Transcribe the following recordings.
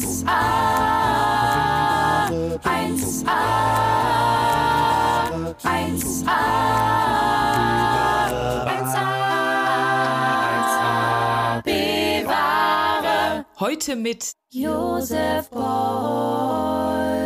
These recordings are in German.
1a, 1a, 1a, 1a, bewahre. Heute mit Josef Beuys.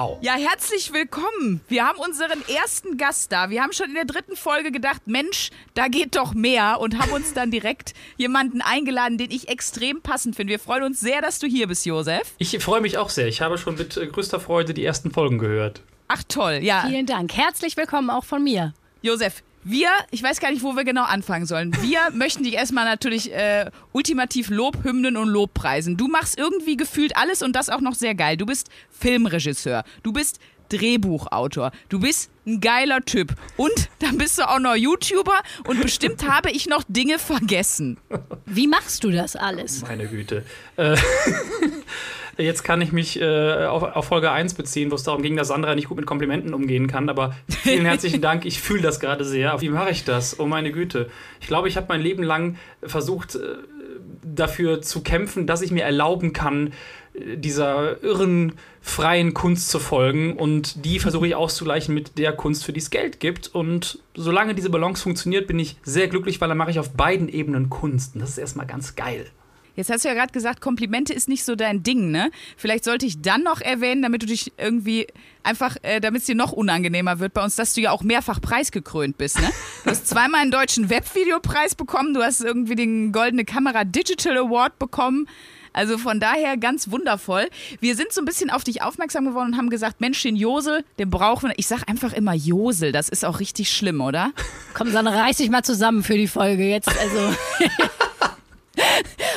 Wow. Ja, herzlich willkommen. Wir haben unseren ersten Gast da. Wir haben schon in der dritten Folge gedacht, Mensch, da geht doch mehr und haben uns dann direkt jemanden eingeladen, den ich extrem passend finde. Wir freuen uns sehr, dass du hier bist, Josef. Ich freue mich auch sehr. Ich habe schon mit äh, größter Freude die ersten Folgen gehört. Ach toll, ja. Vielen Dank. Herzlich willkommen auch von mir. Josef, wir, ich weiß gar nicht, wo wir genau anfangen sollen. Wir möchten dich erstmal natürlich äh, ultimativ Lobhymnen und Lobpreisen. Du machst irgendwie gefühlt alles und das auch noch sehr geil. Du bist Filmregisseur, du bist Drehbuchautor, du bist ein geiler Typ und dann bist du auch noch YouTuber und bestimmt habe ich noch Dinge vergessen. Wie machst du das alles? Meine Güte. Äh, Jetzt kann ich mich äh, auf, auf Folge 1 beziehen, wo es darum ging, dass Sandra nicht gut mit Komplimenten umgehen kann. Aber vielen herzlichen Dank, ich fühle das gerade sehr. Wie mache ich das? Oh meine Güte. Ich glaube, ich habe mein Leben lang versucht, äh, dafür zu kämpfen, dass ich mir erlauben kann, äh, dieser irren, freien Kunst zu folgen. Und die versuche ich auszugleichen mit der Kunst, für die es Geld gibt. Und solange diese Balance funktioniert, bin ich sehr glücklich, weil dann mache ich auf beiden Ebenen Kunst. Und das ist erstmal ganz geil. Jetzt hast du ja gerade gesagt, Komplimente ist nicht so dein Ding, ne? Vielleicht sollte ich dann noch erwähnen, damit du dich irgendwie einfach, äh, damit es dir noch unangenehmer wird bei uns, dass du ja auch mehrfach preisgekrönt bist, ne? Du hast zweimal einen deutschen Webvideopreis bekommen, du hast irgendwie den Goldene Kamera Digital Award bekommen. Also von daher ganz wundervoll. Wir sind so ein bisschen auf dich aufmerksam geworden und haben gesagt, Mensch, den Josel, den brauchen wir. Ich sag einfach immer Josel, das ist auch richtig schlimm, oder? Komm, Sandra, reiß dich mal zusammen für die Folge jetzt. Also.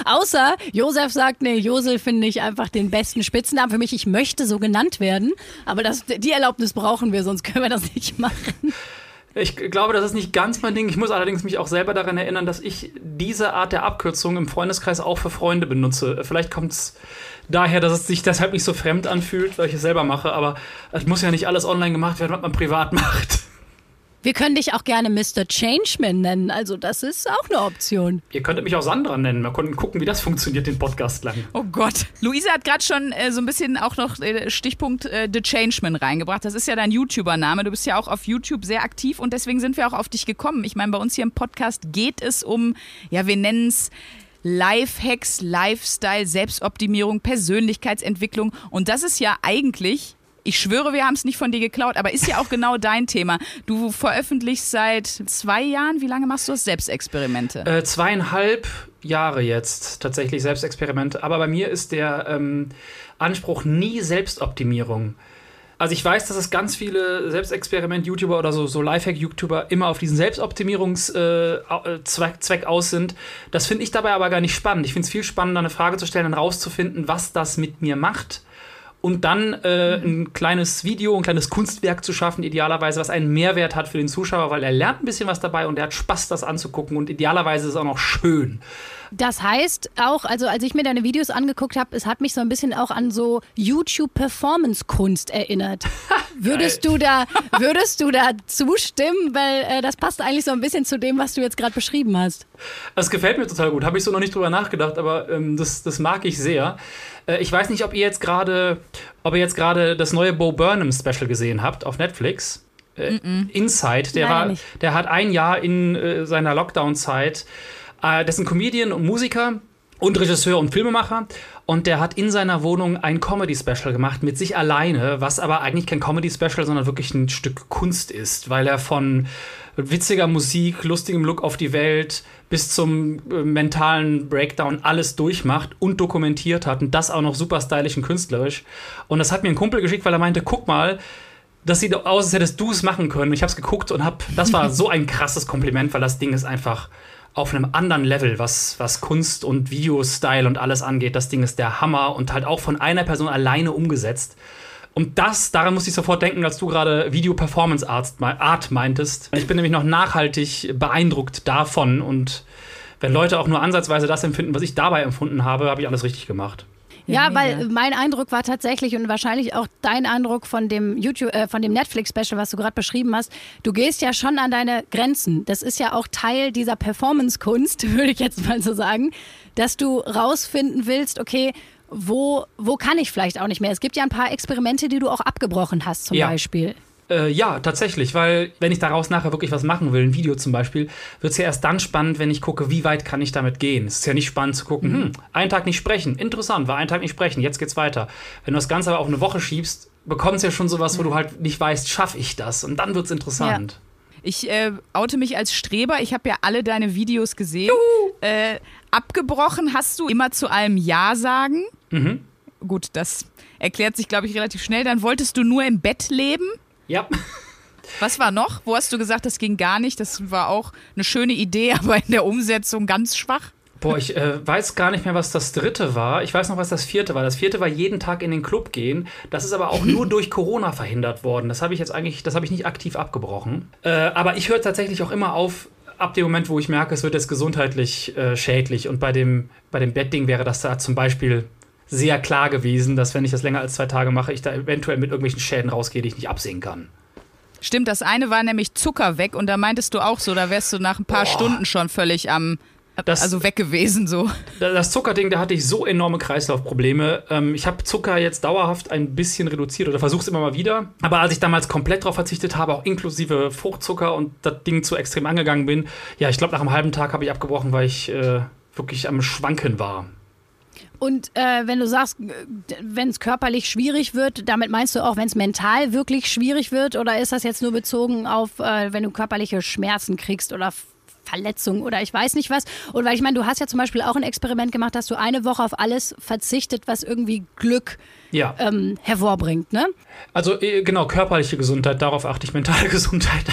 Außer Josef sagt, nee, Josel finde ich einfach den besten Spitznamen für mich. Ich möchte so genannt werden, aber das, die Erlaubnis brauchen wir, sonst können wir das nicht machen. Ich glaube, das ist nicht ganz mein Ding. Ich muss allerdings mich auch selber daran erinnern, dass ich diese Art der Abkürzung im Freundeskreis auch für Freunde benutze. Vielleicht kommt es daher, dass es sich deshalb nicht so fremd anfühlt, weil ich es selber mache. Aber es muss ja nicht alles online gemacht werden, was man privat macht. Wir können dich auch gerne Mr. Changeman nennen. Also, das ist auch eine Option. Ihr könntet mich auch Sandra nennen. Wir konnten gucken, wie das funktioniert, den Podcast lang. Oh Gott. Luise hat gerade schon äh, so ein bisschen auch noch äh, Stichpunkt äh, The Changeman reingebracht. Das ist ja dein YouTuber-Name. Du bist ja auch auf YouTube sehr aktiv und deswegen sind wir auch auf dich gekommen. Ich meine, bei uns hier im Podcast geht es um, ja, wir nennen es. Lifehacks, Lifestyle, Selbstoptimierung, Persönlichkeitsentwicklung. Und das ist ja eigentlich ich schwöre, wir haben es nicht von dir geklaut, aber ist ja auch genau dein Thema. Du veröffentlichst seit zwei Jahren, wie lange machst du das? Selbstexperimente? Äh, zweieinhalb Jahre jetzt tatsächlich Selbstexperimente. Aber bei mir ist der ähm, Anspruch nie Selbstoptimierung. Also ich weiß, dass es ganz viele Selbstexperiment-YouTuber oder so, so Lifehack-YouTuber immer auf diesen Selbstoptimierungszweck Zweck aus sind. Das finde ich dabei aber gar nicht spannend. Ich finde es viel spannender, eine Frage zu stellen und rauszufinden, was das mit mir macht und dann äh, ein kleines Video, ein kleines Kunstwerk zu schaffen, idealerweise, was einen Mehrwert hat für den Zuschauer, weil er lernt ein bisschen was dabei und er hat Spaß, das anzugucken und idealerweise ist es auch noch schön. Das heißt auch, also als ich mir deine Videos angeguckt habe, es hat mich so ein bisschen auch an so YouTube-Performance-Kunst erinnert. würdest du da, würdest du da zustimmen? Weil äh, das passt eigentlich so ein bisschen zu dem, was du jetzt gerade beschrieben hast. Das gefällt mir total gut. Habe ich so noch nicht drüber nachgedacht, aber ähm, das, das mag ich sehr. Äh, ich weiß nicht, ob ihr jetzt gerade, ob ihr jetzt gerade das neue Bo Burnham Special gesehen habt auf Netflix. Äh, Inside, der Leider war, nicht. der hat ein Jahr in äh, seiner Lockdown-Zeit, äh, das ist ein Comedian und Musiker und Regisseur und Filmemacher und der hat in seiner Wohnung ein Comedy-Special gemacht mit sich alleine, was aber eigentlich kein Comedy-Special, sondern wirklich ein Stück Kunst ist, weil er von witziger Musik, lustigem Look auf die Welt bis zum äh, mentalen Breakdown alles durchmacht und dokumentiert hat und das auch noch super stylisch und künstlerisch. Und das hat mir ein Kumpel geschickt, weil er meinte, guck mal, das sieht aus, als hättest du es machen können. Ich habe es geguckt und hab, das war so ein krasses Kompliment, weil das Ding ist einfach auf einem anderen Level, was, was Kunst und Videostyle und alles angeht. Das Ding ist der Hammer und halt auch von einer Person alleine umgesetzt. Und das, daran musste ich sofort denken, als du gerade Video-Performance Art, Art meintest. Ich bin nämlich noch nachhaltig beeindruckt davon. Und wenn Leute auch nur ansatzweise das empfinden, was ich dabei empfunden habe, habe ich alles richtig gemacht. Ja, weil mein Eindruck war tatsächlich und wahrscheinlich auch dein Eindruck von dem YouTube, äh, von dem Netflix-Special, was du gerade beschrieben hast. Du gehst ja schon an deine Grenzen. Das ist ja auch Teil dieser Performance-Kunst, würde ich jetzt mal so sagen, dass du rausfinden willst, okay, wo, wo kann ich vielleicht auch nicht mehr? Es gibt ja ein paar Experimente, die du auch abgebrochen hast, zum Ja. Beispiel. Äh, ja, tatsächlich, weil wenn ich daraus nachher wirklich was machen will, ein Video zum Beispiel, wird es ja erst dann spannend, wenn ich gucke, wie weit kann ich damit gehen. Es ist ja nicht spannend zu gucken, hm, einen Tag nicht sprechen, interessant, war einen Tag nicht sprechen, jetzt geht's weiter. Wenn du das Ganze aber auf eine Woche schiebst, bekommst du ja schon sowas, wo du halt nicht weißt, schaffe ich das? Und dann wird's interessant. Ich äh, oute mich als Streber. Ich habe ja alle deine Videos gesehen. Äh, abgebrochen hast du immer zu allem Ja sagen. Mhm. Gut, das erklärt sich, glaube ich, relativ schnell. Dann wolltest du nur im Bett leben. Ja. Was war noch? Wo hast du gesagt, das ging gar nicht? Das war auch eine schöne Idee, aber in der Umsetzung ganz schwach. Boah, ich äh, weiß gar nicht mehr, was das dritte war. Ich weiß noch, was das vierte war. Das vierte war jeden Tag in den Club gehen. Das ist aber auch nur durch Corona verhindert worden. Das habe ich jetzt eigentlich, das habe ich nicht aktiv abgebrochen. Äh, aber ich höre tatsächlich auch immer auf, ab dem Moment, wo ich merke, es wird jetzt gesundheitlich äh, schädlich. Und bei dem, bei dem Bettding wäre das da zum Beispiel sehr klar gewesen, dass wenn ich das länger als zwei Tage mache, ich da eventuell mit irgendwelchen Schäden rausgehe, die ich nicht absehen kann. Stimmt, das eine war nämlich Zucker weg und da meintest du auch so, da wärst du nach ein paar Stunden schon völlig am, Das- also weg gewesen so. Das Zuckerding, da hatte ich so enorme Kreislaufprobleme. Ähm, ich habe Zucker jetzt dauerhaft ein bisschen reduziert oder versuche es immer mal wieder. Aber als ich damals komplett darauf verzichtet habe, auch inklusive Fruchtzucker und das Ding zu extrem angegangen bin, ja, ich glaube, nach einem halben Tag habe ich abgebrochen, weil ich äh, wirklich am Schwanken war. Und äh, wenn du sagst, wenn es körperlich schwierig wird, damit meinst du auch, wenn es mental wirklich schwierig wird? Oder ist das jetzt nur bezogen auf, äh, wenn du körperliche Schmerzen kriegst oder Verletzungen oder ich weiß nicht was? Und weil ich meine, du hast ja zum Beispiel auch ein Experiment gemacht, dass du eine Woche auf alles verzichtet, was irgendwie Glück Ja, ähm, hervorbringt, ne? also äh, genau, körperliche Gesundheit, darauf achte ich, mentale Gesundheit.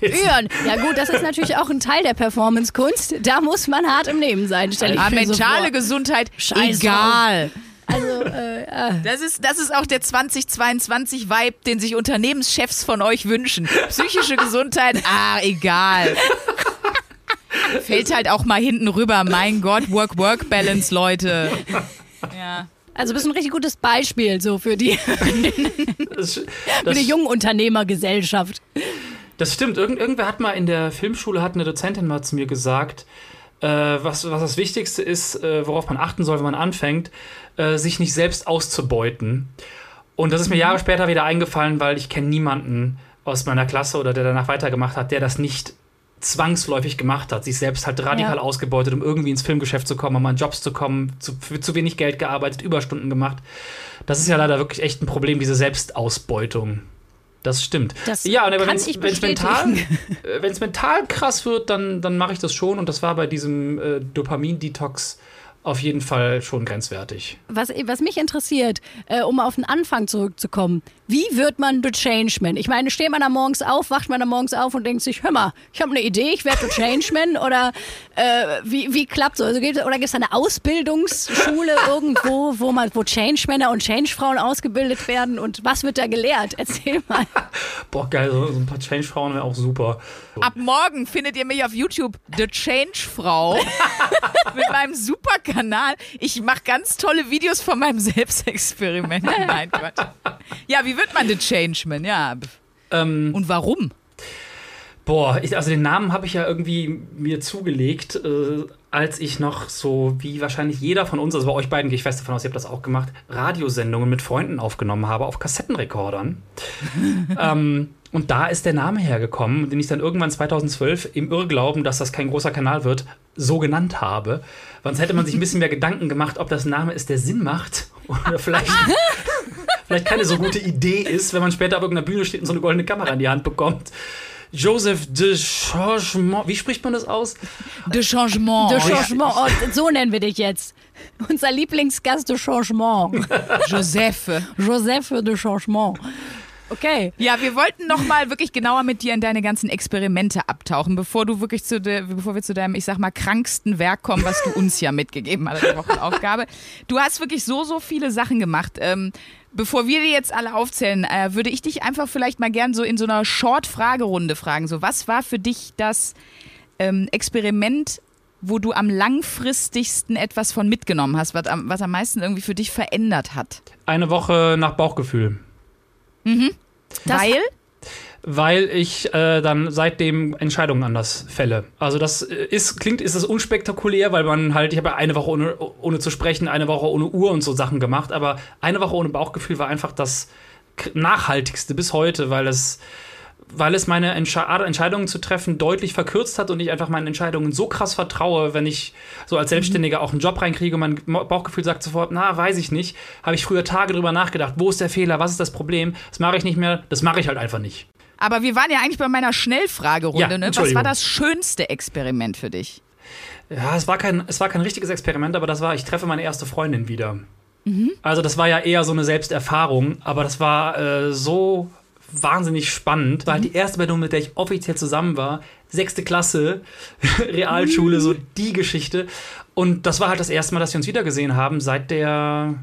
Jetzt- Ja, gut, das ist natürlich auch ein Teil der Performance-Kunst. Da muss man hart im Nehmen sein, stelle ich Ah, mir so mentale vor. Gesundheit, Scheiß egal. Also, äh, äh, Das ist, das ist auch der 2022-Vibe, den sich Unternehmenschefs von euch wünschen. Psychische Gesundheit, ah, egal. Fällt halt auch mal hinten rüber. Mein Gott, Work-Work-Balance, Leute. Ja. also bist ein richtig gutes Beispiel so für die, Das, für das, die Jungunternehmergesellschaft. Das stimmt. Irgend, irgendwer hat mal in der Filmschule, hat eine Dozentin mal zu mir gesagt, äh, was, was das Wichtigste ist, äh, worauf man achten soll, wenn man anfängt, äh, sich nicht selbst auszubeuten. Und das ist mir Jahre später wieder eingefallen, weil ich kenne niemanden aus meiner Klasse oder der danach weitergemacht hat, der das nicht zwangsläufig gemacht hat, sich selbst halt radikal Ja. ausgebeutet, um irgendwie ins Filmgeschäft zu kommen, um an Jobs zu kommen, zu, für zu wenig Geld gearbeitet, Überstunden gemacht. Das ist ja leider wirklich echt ein Problem, diese Selbstausbeutung. Das stimmt. Das ja, und aber ich wenn's mental, äh, mental krass wird, dann, dann mache ich das schon. Und das war bei diesem äh, Dopamin-Detox auf jeden Fall schon grenzwertig. Was, was mich interessiert, äh, um auf den Anfang zurückzukommen, wie wird man The Changeman? Ich meine, steht man da morgens auf, wacht man da morgens auf und denkt sich, hör mal, ich habe eine Idee, ich werde The Changeman oder äh, wie, wie klappt so? Also gibt, oder gibt es eine Ausbildungsschule irgendwo, wo man, wo Changemänner und Changefrauen ausgebildet werden und was wird da gelehrt? Erzähl mal. Boah, geil, so, so ein paar Change-Frauen wäre auch super. Ab morgen findet ihr mich auf YouTube, The Change Frau, mit meinem super Kanal. Ich mache ganz tolle Videos von meinem Selbstexperiment. Nein, Quatsch. Ja, wie wird man The Changeman? Ja. Ähm, Und warum? Boah, ich, also den Namen habe ich ja irgendwie mir zugelegt, äh, als ich noch so, wie wahrscheinlich jeder von uns, also bei euch beiden gehe ich fest davon aus, ihr habt das auch gemacht, Radiosendungen mit Freunden aufgenommen habe auf Kassettenrekordern. ähm, und da ist der Name hergekommen, den ich dann irgendwann 2012 im Irrglauben, dass das kein großer Kanal wird, so genannt habe. Sonst hätte man sich ein bisschen mehr Gedanken gemacht, ob das ein Name ist, der Sinn macht oder vielleicht, vielleicht keine so gute Idee ist, wenn man später auf irgendeiner Bühne steht und so eine goldene Kamera in die Hand bekommt. Joseph de Changement, wie spricht man das aus? De Changement. De Changement, oh, so nennen wir dich jetzt. Unser Lieblingsgast de Changement. Joseph. Joseph de Changement. Okay. Ja, wir wollten noch mal wirklich genauer mit dir in deine ganzen Experimente abtauchen, bevor du wirklich zu de, bevor wir zu deinem, ich sag mal, kranksten Werk kommen, was du uns ja mitgegeben hast, als Wochenaufgabe. Du hast wirklich so, so viele Sachen gemacht. Ähm, bevor wir die jetzt alle aufzählen, äh, würde ich dich einfach vielleicht mal gern so in so einer Short-Fragerunde fragen. So, was war für dich das ähm, Experiment, wo du am langfristigsten etwas von mitgenommen hast, was am, was am meisten irgendwie für dich verändert hat? Eine Woche nach Bauchgefühl. Das- Weil? weil ich äh, dann seitdem Entscheidungen anders fälle. Also das ist, klingt, ist es unspektakulär, weil man halt, ich habe ja eine Woche ohne, ohne zu sprechen, eine Woche ohne Uhr und so Sachen gemacht, aber eine Woche ohne Bauchgefühl war einfach das nachhaltigste bis heute, weil es weil es meine Entsche Entscheidungen zu treffen deutlich verkürzt hat und ich einfach meinen Entscheidungen so krass vertraue, wenn ich so als Selbstständiger auch einen Job reinkriege und mein Bauchgefühl sagt sofort, na, weiß ich nicht, habe ich früher Tage drüber nachgedacht, wo ist der Fehler, was ist das Problem, das mache ich nicht mehr, das mache ich halt einfach nicht. Aber wir waren ja eigentlich bei meiner Schnellfragerunde. Ja, ne? Was war das schönste Experiment für dich? Ja, es war kein, es war kein richtiges Experiment, aber das war, ich treffe meine erste Freundin wieder. Also das war ja eher so eine Selbsterfahrung, aber das war äh, so wahnsinnig spannend. War halt die erste Person, mit der ich offiziell zusammen war. Sechste Klasse, Realschule, so die Geschichte. Und das war halt das erste Mal, dass wir uns wiedergesehen haben seit der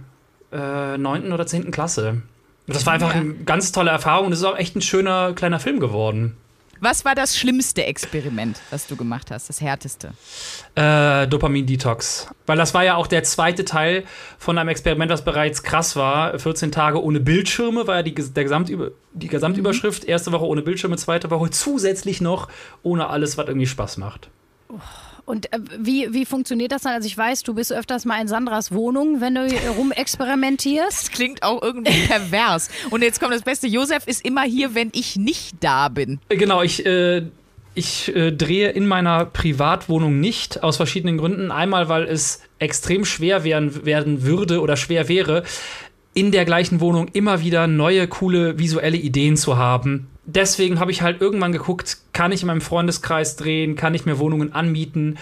äh, neunten oder zehnten Klasse. Das war einfach Ja. eine ganz tolle Erfahrung und es ist auch echt ein schöner kleiner Film geworden. Was war das schlimmste Experiment, was du gemacht hast? Das härteste? Äh, Dopamin-Detox. Weil das war ja auch der zweite Teil von einem Experiment, was bereits krass war. 14 Tage ohne Bildschirme war ja die, der Gesamtüber die Gesamtüberschrift. Erste Woche ohne Bildschirme, zweite Woche zusätzlich noch ohne alles, was irgendwie Spaß macht. Und äh, wie, wie funktioniert das dann? Also ich weiß, du bist öfters mal in Sandras Wohnung, wenn du rumexperimentierst. Das klingt auch irgendwie pervers. Und jetzt kommt das Beste. Josef ist immer hier, wenn ich nicht da bin. Äh, Genau, ich, äh, ich äh, drehe in meiner Privatwohnung nicht, aus verschiedenen Gründen. Einmal, weil es extrem schwer werden, werden würde oder schwer wäre, in der gleichen Wohnung immer wieder neue, coole visuelle Ideen zu haben. Deswegen habe ich halt irgendwann geguckt, kann ich in meinem Freundeskreis drehen, kann ich mir Wohnungen anmieten.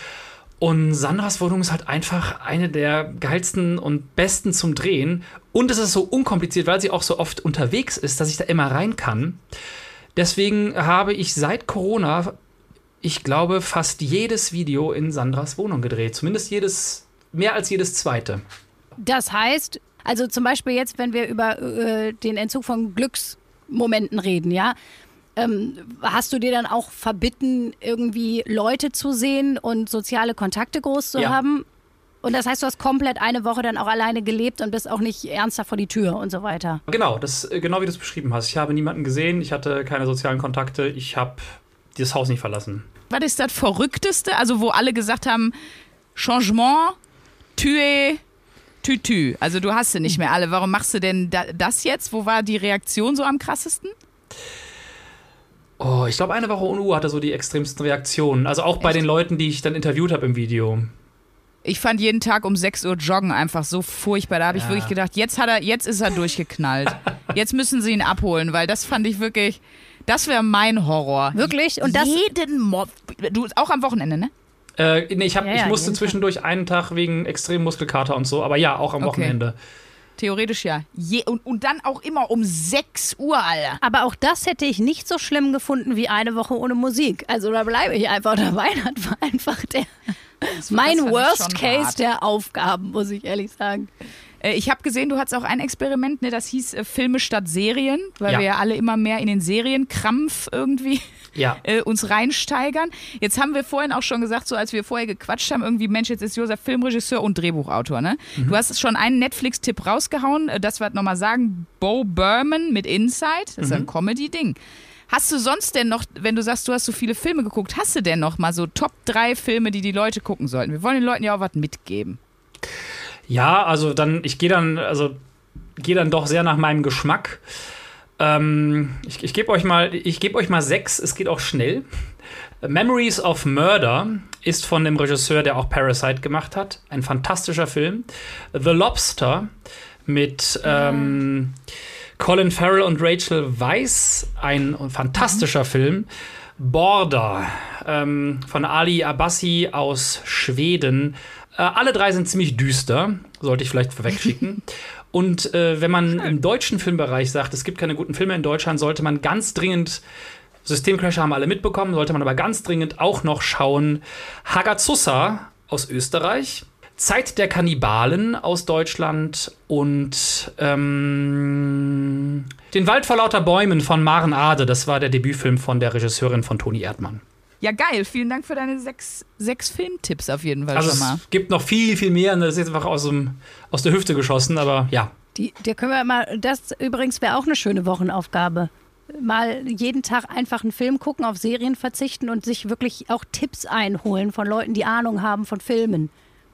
Und Sandras Wohnung ist halt einfach eine der geilsten und besten zum Drehen. Und es ist so unkompliziert, weil sie auch so oft unterwegs ist, dass ich da immer rein kann. Deswegen habe ich seit Corona, ich glaube, fast jedes Video in Sandras Wohnung gedreht. Zumindest jedes, mehr als jedes zweite. Das heißt, also zum Beispiel jetzt, wenn wir über äh, den Entzug von Glücksmomenten reden, ja, ähm, hast du dir dann auch verbitten, irgendwie Leute zu sehen und soziale Kontakte groß zu Ja. haben? Und das heißt, du hast komplett eine Woche dann auch alleine gelebt und bist auch nicht ernster vor die Tür und so weiter. Genau, das, äh, genau wie du es beschrieben hast. Ich habe niemanden gesehen, ich hatte keine sozialen Kontakte, ich habe das Haus nicht verlassen. Was ist das Verrückteste? Also, wo alle gesagt haben, Changement, tue, tütü. Also, du hast sie nicht mehr alle. Warum machst du denn da, das jetzt? Wo war die Reaktion so am krassesten? Oh, ich glaube, eine Woche ohne Uhr hatte so die extremsten Reaktionen. Also auch bei den Leuten, die ich dann interviewt habe im Video. Ich fand jeden Tag um 6 Uhr Joggen einfach so furchtbar. Da habe ich Ja. wirklich gedacht, jetzt hat er, jetzt ist er durchgeknallt. jetzt müssen sie ihn abholen, weil das fand ich wirklich, das wäre mein Horror. Wirklich? Und das- jeden Mob. Du auch am Wochenende, ne? Äh, nee, ich, hab, Ja, ich ja, musste jeden zwischendurch einen Tag wegen extremem Muskelkater und so, aber ja, auch am Okay. Wochenende. Theoretisch ja. Je, und, und dann auch immer um 6 Uhr, Alter. Aber auch das hätte ich nicht so schlimm gefunden wie eine Woche ohne Musik. Also da bleibe ich einfach dabei. Das war einfach der, mein fand ich Worst Case hart. der Aufgaben, muss ich ehrlich sagen. Äh, Ich habe gesehen, du hattest auch ein Experiment, ne, das hieß äh, Filme statt Serien, weil Ja. wir ja alle immer mehr in den Serienkrampf irgendwie Ja. äh, uns reinsteigern. Jetzt haben wir vorhin auch schon gesagt, so als wir vorher gequatscht haben, irgendwie, Mensch, jetzt ist Josef Filmregisseur und Drehbuchautor, ne? Mhm. Du hast schon einen Netflix-Tipp rausgehauen, äh, das wir nochmal sagen, Bo Berman mit Inside, das ist Mhm. ein Comedy-Ding. Hast du sonst denn noch, wenn du sagst, du hast so viele Filme geguckt, hast du denn noch mal so Top 3 Filme, die die Leute gucken sollten? Wir wollen den Leuten ja auch was mitgeben. Ja, also dann, ich gehe dann, also gehe dann doch sehr nach meinem Geschmack. Ähm, ich ich gebe euch mal, gebe euch mal sechs. Es geht auch schnell. Memories of Murder ist von dem Regisseur, der auch Parasite gemacht hat. Ein fantastischer Film. The Lobster mit ähm, Colin Farrell und Rachel Weisz. Ein fantastischer Film. Border ähm, von Ali Abbasi aus Schweden. Äh, alle drei sind ziemlich düster, sollte ich vielleicht vorwegschicken. Und äh, wenn man im deutschen Filmbereich sagt, es gibt keine guten Filme in Deutschland, sollte man ganz dringend, Systemcrash haben alle mitbekommen, sollte man aber ganz dringend auch noch schauen, Hagazusa aus Österreich, Zeit der Kannibalen aus Deutschland und ähm, Den Wald vor lauter Bäumen von Maren Ade, das war der Debütfilm von der Regisseurin von Toni Erdmann. Ja, geil. Vielen Dank für deine sechs, sechs Filmtipps auf jeden Fall Also schon mal. es gibt noch viel, viel mehr. und Das ist jetzt einfach aus, dem, aus der Hüfte geschossen, aber ja. Die, der können wir mal, das übrigens wäre auch eine schöne Wochenaufgabe. mal jeden Tag einfach einen Film gucken, auf Serien verzichten und sich wirklich auch Tipps einholen von Leuten, die Ahnung haben von Filmen.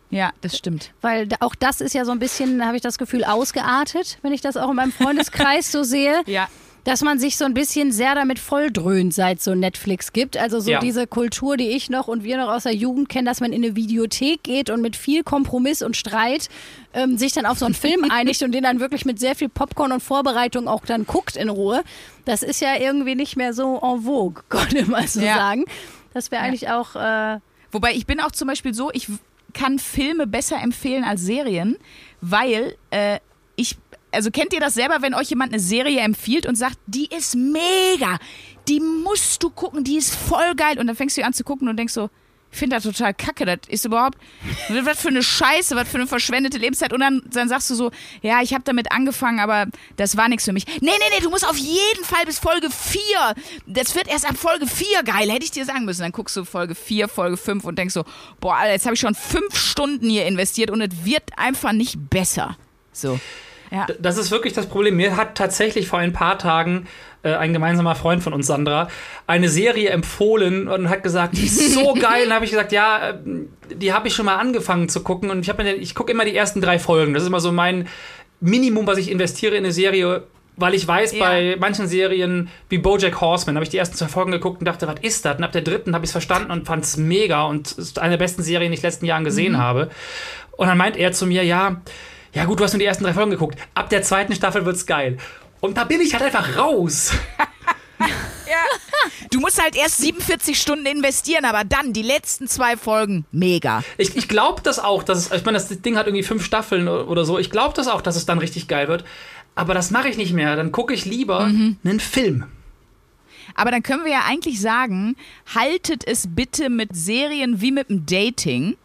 Ja, das stimmt. Weil auch das ist ja so ein bisschen, habe ich das Gefühl, ausgeartet, wenn ich das auch in meinem Freundeskreis so sehe. Ja. Dass man sich so ein bisschen sehr damit volldröhnt, seit es so Netflix gibt. Also so Ja. diese Kultur, die ich noch und wir noch aus der Jugend kennen, dass man in eine Videothek geht und mit viel Kompromiss und Streit ähm, sich dann auf so einen Film einigt und den dann wirklich mit sehr viel Popcorn und Vorbereitung auch dann guckt in Ruhe. Das ist ja irgendwie nicht mehr so en vogue, konnte man so Ja. sagen. Das wäre eigentlich auch äh, Wobei ich bin auch zum Beispiel so, ich kann Filme besser empfehlen als Serien, weil äh, ich, also kennt ihr das selber, wenn euch jemand eine Serie empfiehlt und sagt, die ist mega, die musst du gucken, die ist voll geil und dann fängst du an zu gucken und denkst so, ich finde das total kacke, das ist überhaupt, was für eine Scheiße, was für eine verschwendete Lebenszeit und dann, dann sagst du so, ja, ich habe damit angefangen, aber das war nichts für mich. Nee, nee, nee, du musst auf jeden Fall bis Folge 4, das wird erst ab Folge 4 geil, hätte ich dir sagen müssen. Dann guckst du Folge 4, Folge 5 und denkst so, boah, jetzt habe ich schon fünf Stunden hier investiert und es wird einfach nicht besser. So. Ja. Das ist wirklich das Problem. Mir hat tatsächlich vor ein paar Tagen äh, ein gemeinsamer Freund von uns, Sandra, eine Serie empfohlen und hat gesagt, die ist so geil. Und habe ich gesagt, ja, äh, die habe ich schon mal angefangen zu gucken. Und ich, mir- ich gucke immer die ersten drei Folgen. Das ist immer so mein Minimum, was ich investiere in eine Serie. Weil ich weiß, Ja. bei manchen Serien wie Bojack Horseman habe ich die ersten zwei Folgen geguckt und dachte, was ist das? Und ab der dritten habe ich es verstanden und fand es mega und ist eine der besten Serien, die ich in den letzten Jahren gesehen habe. Und dann meint er zu mir, ja, ja gut, du hast nur die ersten drei Folgen geguckt. Ab der zweiten Staffel wird's geil. Und da bin ich halt einfach raus. Du musst halt erst 47 Stunden investieren, aber dann die letzten zwei Folgen, mega. Ich, ich glaube das auch, dass es, ich meine, das Ding hat irgendwie fünf Staffeln oder so. Ich glaube das auch, dass es dann richtig geil wird. Aber das mache ich nicht mehr. Dann gucke ich lieber einen Film. Aber dann können wir ja eigentlich sagen, haltet es bitte mit Serien wie mit dem Dating.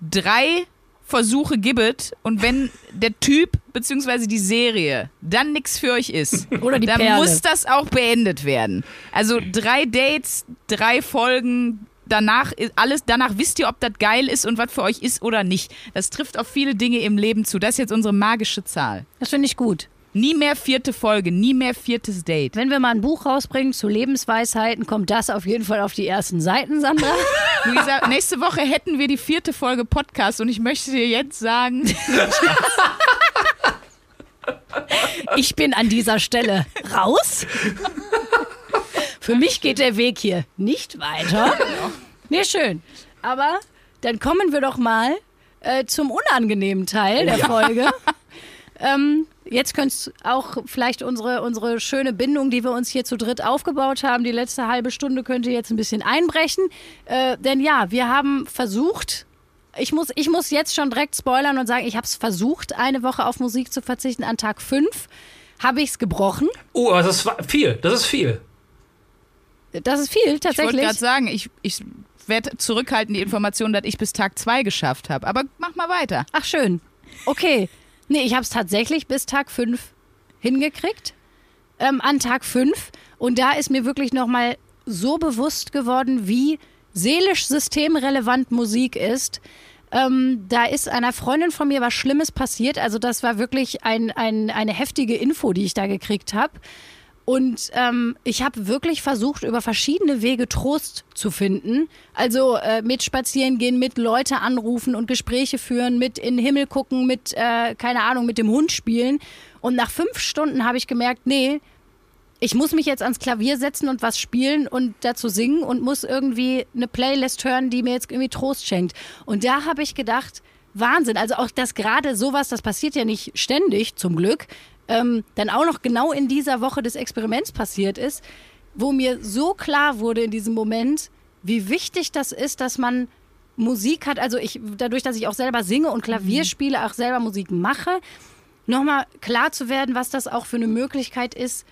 Drei Versuche gibt und wenn der Typ bzw. die Serie dann nichts für euch ist, Oder die dann Perle. muss das auch beendet werden. Also drei Dates, drei Folgen, danach ist alles, danach wisst ihr, ob das geil ist und was für euch ist oder nicht. Das trifft auf viele Dinge im Leben zu. Das ist jetzt unsere magische Zahl. das finde ich gut. Nie mehr vierte Folge, nie mehr viertes Date. Wenn wir mal ein Buch rausbringen zu Lebensweisheiten, kommt das auf jeden Fall auf die ersten Seiten, Sandra. Luisa, nächste Woche hätten wir die vierte Folge Podcast und ich möchte dir jetzt sagen, Ich bin an dieser Stelle raus. Für mich geht der Weg hier nicht weiter. Nee, schön. Aber dann kommen wir doch mal äh, zum unangenehmen Teil der Folge. Ähm, jetzt könntest auch vielleicht unsere, unsere schöne Bindung, die wir uns hier zu dritt aufgebaut haben, die letzte halbe Stunde könnte jetzt ein bisschen einbrechen. Äh, denn ja, wir haben versucht, ich muss, ich muss jetzt schon direkt spoilern und sagen, ich habe es versucht, eine Woche auf Musik zu verzichten. An Tag 5 habe ich es gebrochen. Oh, das ist viel. Das ist viel. Das ist viel, ich wollte tatsächlich. gerade sagen, ich, ich werde zurückhalten die Information, dass ich bis Tag zwei geschafft habe. Aber mach mal weiter. Ach, schön. Okay. Nee, ich habe es tatsächlich bis Tag 5 hingekriegt. Ähm, an Tag 5. Und da ist mir wirklich nochmal so bewusst geworden, wie seelisch systemrelevant Musik ist. Ähm, da ist einer Freundin von mir was Schlimmes passiert. Also das war wirklich ein, ein, eine heftige Info, die ich da gekriegt habe. Und ähm, ich habe wirklich versucht, über verschiedene Wege Trost zu finden. Also äh, mit Spazieren gehen, mit Leute anrufen und Gespräche führen, mit in den Himmel gucken, mit, äh, keine Ahnung, mit dem Hund spielen. Und nach fünf Stunden habe ich gemerkt, nee, ich muss mich jetzt ans Klavier setzen und was spielen und dazu singen und muss irgendwie eine Playlist hören, die mir jetzt irgendwie Trost schenkt. Und da habe ich gedacht, Wahnsinn. Also auch das gerade sowas, das passiert ja nicht ständig, zum Glück, ähm, dann auch noch genau in dieser Woche des Experiments passiert ist, wo mir so klar wurde in diesem Moment, wie wichtig das ist, dass man Musik hat. Also ich, dadurch, dass ich auch selber singe und Klavier spiele, auch selber Musik mache, nochmal klar zu werden, was das auch für eine Möglichkeit ist,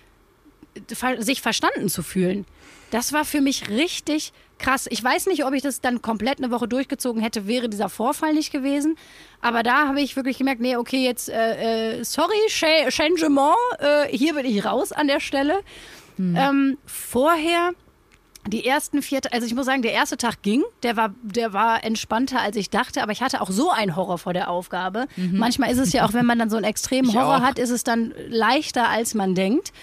sich verstanden zu fühlen. Das war für mich richtig krass. Ich weiß nicht, ob ich das dann komplett eine Woche durchgezogen hätte, wäre dieser Vorfall nicht gewesen. Aber da habe ich wirklich gemerkt, nee, okay, jetzt, äh, äh, sorry, Cha- Changement, äh, hier bin ich raus an der Stelle. Ähm, vorher, die ersten vier, also ich muss sagen, der erste Tag ging, der war, der war entspannter, als ich dachte, aber ich hatte auch so einen Horror vor der Aufgabe. Manchmal ist es ja auch, wenn man dann so einen extremen Ich Horror auch. hat, ist es dann leichter, als man denkt.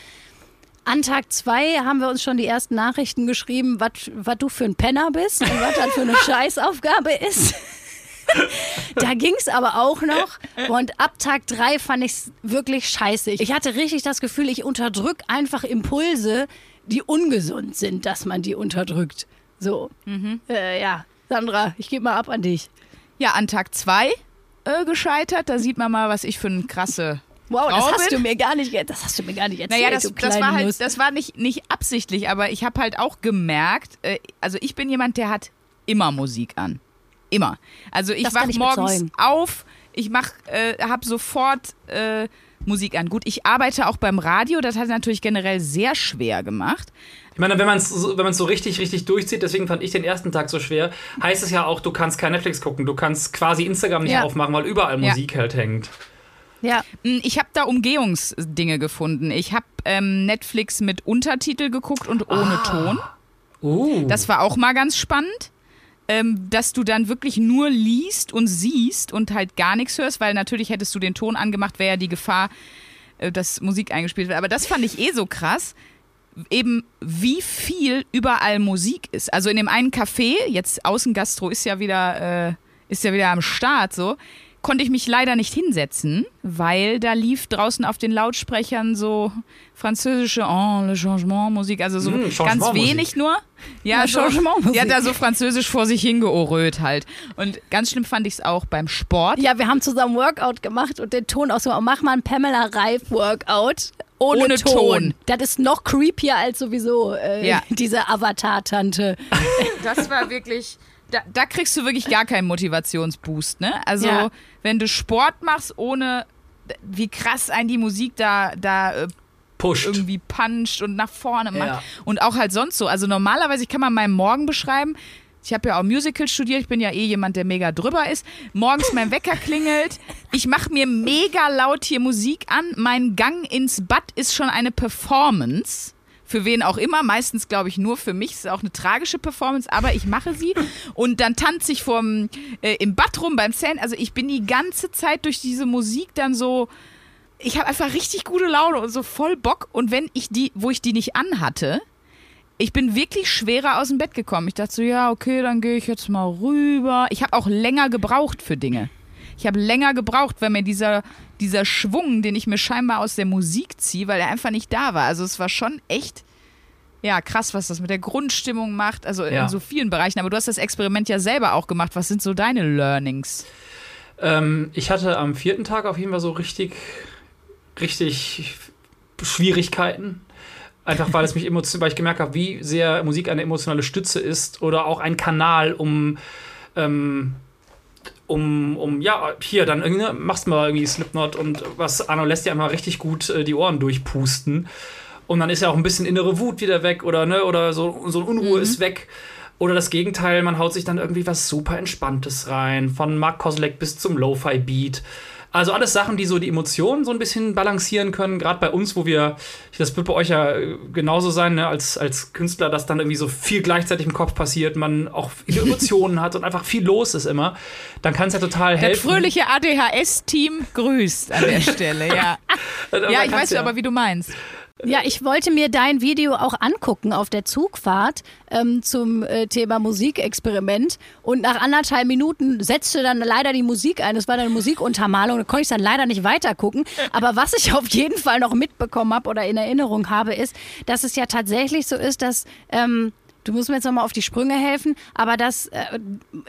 An Tag zwei haben wir uns schon die ersten Nachrichten geschrieben, was du für ein Penner bist und was das für eine Scheißaufgabe ist. da ging es aber auch noch. Und ab Tag drei fand ich es wirklich scheiße. Ich hatte richtig das Gefühl, ich unterdrück einfach Impulse, die ungesund sind, dass man die unterdrückt. So. Äh, ja, Sandra, ich gebe mal ab an dich. Ja, an Tag zwei äh, gescheitert. Da sieht man mal, was ich für eine krasse Wow, das hast du mir gar nicht, das hast du mir gar nicht erzählt. Naja, das, du das war Nuss. halt, das war nicht, nicht absichtlich, aber ich habe halt auch gemerkt, äh, also ich bin jemand, der hat immer Musik an. Immer. Also ich wach ich morgens bezeugen. auf, ich mach, äh, habe sofort äh, Musik an. Gut, ich arbeite auch beim Radio, das hat natürlich generell sehr schwer gemacht. Ich meine, wenn man es so, wenn man's so richtig, richtig durchzieht, deswegen fand ich den ersten Tag so schwer, heißt es ja auch, du kannst kein Netflix gucken, du kannst quasi Instagram nicht Ja. aufmachen, weil überall Ja. Musik halt hängt. Ja, Mm, Ich habe da Umgehungsdinge gefunden. Ich habe ähm, Netflix mit Untertitel geguckt und ohne Ton. Uh. Das war auch mal ganz spannend, ähm, dass du dann wirklich nur liest und siehst und halt gar nichts hörst, weil natürlich hättest du den Ton angemacht, wäre ja die Gefahr, äh, dass Musik eingespielt wird. Aber das fand ich eh so krass. Eben wie viel überall Musik ist. Also in dem einen Café, jetzt Außengastro ist ja wieder, äh, ist ja wieder am Start so, konnte ich mich leider nicht hinsetzen, weil da lief draußen auf den Lautsprechern so französische Oh, le Changement Musik, also so Mm, ganz wenig nur. Ja, Ja, so, hat da so französisch vor sich hingeoröt halt. Und ganz schlimm fand ich es auch beim Sport. ja, wir haben zusammen Workout gemacht und den Ton aus. Mach mal ein Pamela Reif Workout. Ohne, Ohne Ton. Ton. Das ist noch creepier als sowieso äh, Ja. diese Avatar-Tante. Das war wirklich. Da, da kriegst du wirklich gar keinen Motivationsboost, ne? Also, Ja. wenn du Sport machst, ohne wie krass ein die Musik da, da äh, Pusht. irgendwie puncht und nach vorne macht. Ja. Und auch halt sonst so. Also normalerweise, ich kann mal meinen Morgen beschreiben. Ich habe ja auch Musical studiert, ich bin ja eh jemand, der mega drüber ist. Morgens mein Wecker klingelt, ich mache mir mega laut hier Musik an. Mein Gang ins Bad ist schon eine Performance. Für wen auch immer, meistens glaube ich nur für mich, ist auch eine tragische Performance, aber ich mache sie und dann tanze ich vorm, äh, im Bad rum beim Zählen. Also ich bin die ganze Zeit durch diese Musik dann so, ich habe einfach richtig gute Laune und so voll Bock. Und wenn ich die, wo ich die nicht anhatte, ich bin wirklich schwerer aus dem Bett gekommen. Ich dachte so, ja, okay, dann gehe ich jetzt mal rüber. Ich habe auch länger gebraucht für Dinge. Ich habe länger gebraucht, weil mir dieser, dieser Schwung, den ich mir scheinbar aus der Musik ziehe, weil er einfach nicht da war. Also es war schon echt, ja, krass, was das mit der Grundstimmung macht. Also Ja. in so vielen Bereichen. Aber du hast das Experiment ja selber auch gemacht. Was sind so deine Learnings? Ähm, ich hatte am vierten Tag auf jeden Fall so richtig, richtig Schwierigkeiten. Einfach weil es mich emotional, weil ich gemerkt habe, wie sehr Musik eine emotionale Stütze ist oder auch ein Kanal, um, ähm, um, um, ja, hier, dann irgendwie, ne, machst mal irgendwie Slipknot und was Arno lässt dir einfach richtig gut äh, die Ohren durchpusten. Und dann ist ja auch ein bisschen innere Wut wieder weg oder, ne, oder so, so eine Unruhe ist weg. Oder das Gegenteil, man haut sich dann irgendwie was super Entspanntes rein, von Mark Koslek bis zum Lo-Fi-Beat. Also alles Sachen, die so die Emotionen so ein bisschen balancieren können. Gerade bei uns, wo wir, das wird bei euch ja äh, genauso sein, ne, als, als Künstler, dass dann irgendwie so viel gleichzeitig im Kopf passiert, man auch viele Emotionen hat und einfach viel los ist immer. Dann kann es ja total Das helfen. fröhliche ADHS-Team grüßt an der Stelle, ja. Ja, ich weiß aber, wie du meinst. Ja, ich wollte mir dein Video auch angucken auf der Zugfahrt ähm, zum äh, Thema Musikexperiment. Und nach anderthalb Minuten setzte dann leider die Musik ein. Es war dann eine Musikuntermalung. Da konnte ich dann leider nicht weiter gucken. Aber was ich auf jeden Fall noch mitbekommen habe oder in Erinnerung habe, ist, dass es ja tatsächlich so ist, dass. Ähm, Du musst mir jetzt nochmal auf die Sprünge helfen, aber dass, äh,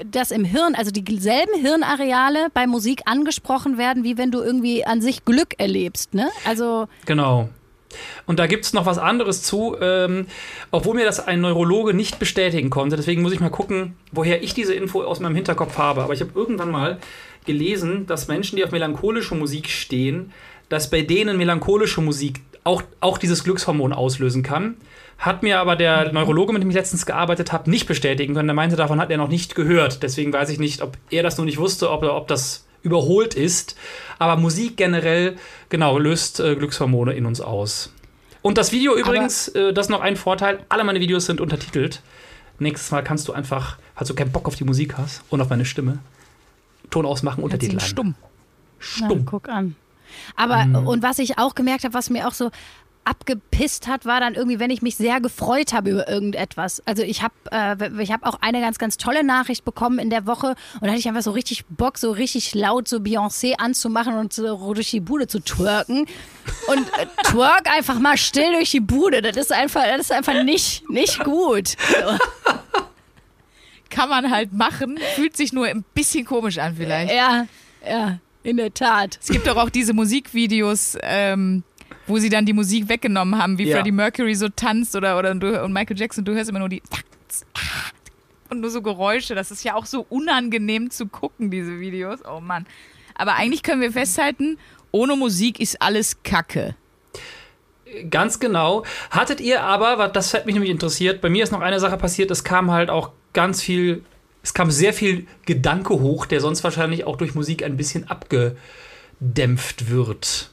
dass im Hirn, also dieselben Hirnareale bei Musik angesprochen werden, wie wenn du irgendwie an sich Glück erlebst, ne? Also, Genau. Und da gibt es noch was anderes zu, ähm, obwohl mir das ein Neurologe nicht bestätigen konnte. Deswegen muss ich mal gucken, woher ich diese Info aus meinem Hinterkopf habe. Aber ich habe irgendwann mal gelesen, dass Menschen, die auf melancholische Musik stehen, dass bei denen melancholische Musik auch, auch dieses Glückshormon auslösen kann. Hat mir aber der Neurologe, mit dem ich letztens gearbeitet habe, nicht bestätigen können. Er meinte, davon hat er noch nicht gehört. Deswegen weiß ich nicht, ob er das nur nicht wusste, ob, ob das überholt ist. Aber Musik generell, genau, löst äh, Glückshormone in uns aus. Und das Video übrigens, äh, das ist noch ein Vorteil, alle meine Videos sind untertitelt. Nächstes Mal kannst du einfach, falls du keinen Bock auf die Musik hast und auf meine Stimme, Ton ausmachen, Untertitel ein. stumm. Na, Stumm. guck an. Aber, und was ich auch gemerkt habe, was mir auch so abgepisst hat, war dann irgendwie, wenn ich mich sehr gefreut habe über irgendetwas. Also ich habe äh, ich hab auch eine ganz, ganz tolle Nachricht bekommen in der Woche und da hatte ich einfach so richtig Bock, so richtig laut so Beyoncé anzumachen und so durch die Bude zu twerken. Und äh, twerk einfach mal still durch die Bude. Das ist einfach, das ist einfach nicht, nicht gut. So. Kann man halt machen, fühlt sich nur ein bisschen komisch an vielleicht. Ja, ja, in der Tat. Es gibt doch auch diese Musikvideos, ähm, wo sie dann die Musik weggenommen haben, wie Ja. Freddie Mercury so tanzt oder, oder du, und Michael Jackson, du hörst immer nur die und nur so Geräusche. Das ist ja auch so unangenehm zu gucken, diese Videos. Oh Mann. Aber eigentlich können wir festhalten, ohne Musik ist alles Kacke. Ganz genau. Hattet ihr aber, das hat mich nämlich interessiert, bei mir ist noch eine Sache passiert, es kam halt auch ganz viel, es kam sehr viel Gedanke hoch, der sonst wahrscheinlich auch durch Musik ein bisschen abgedämpft wird.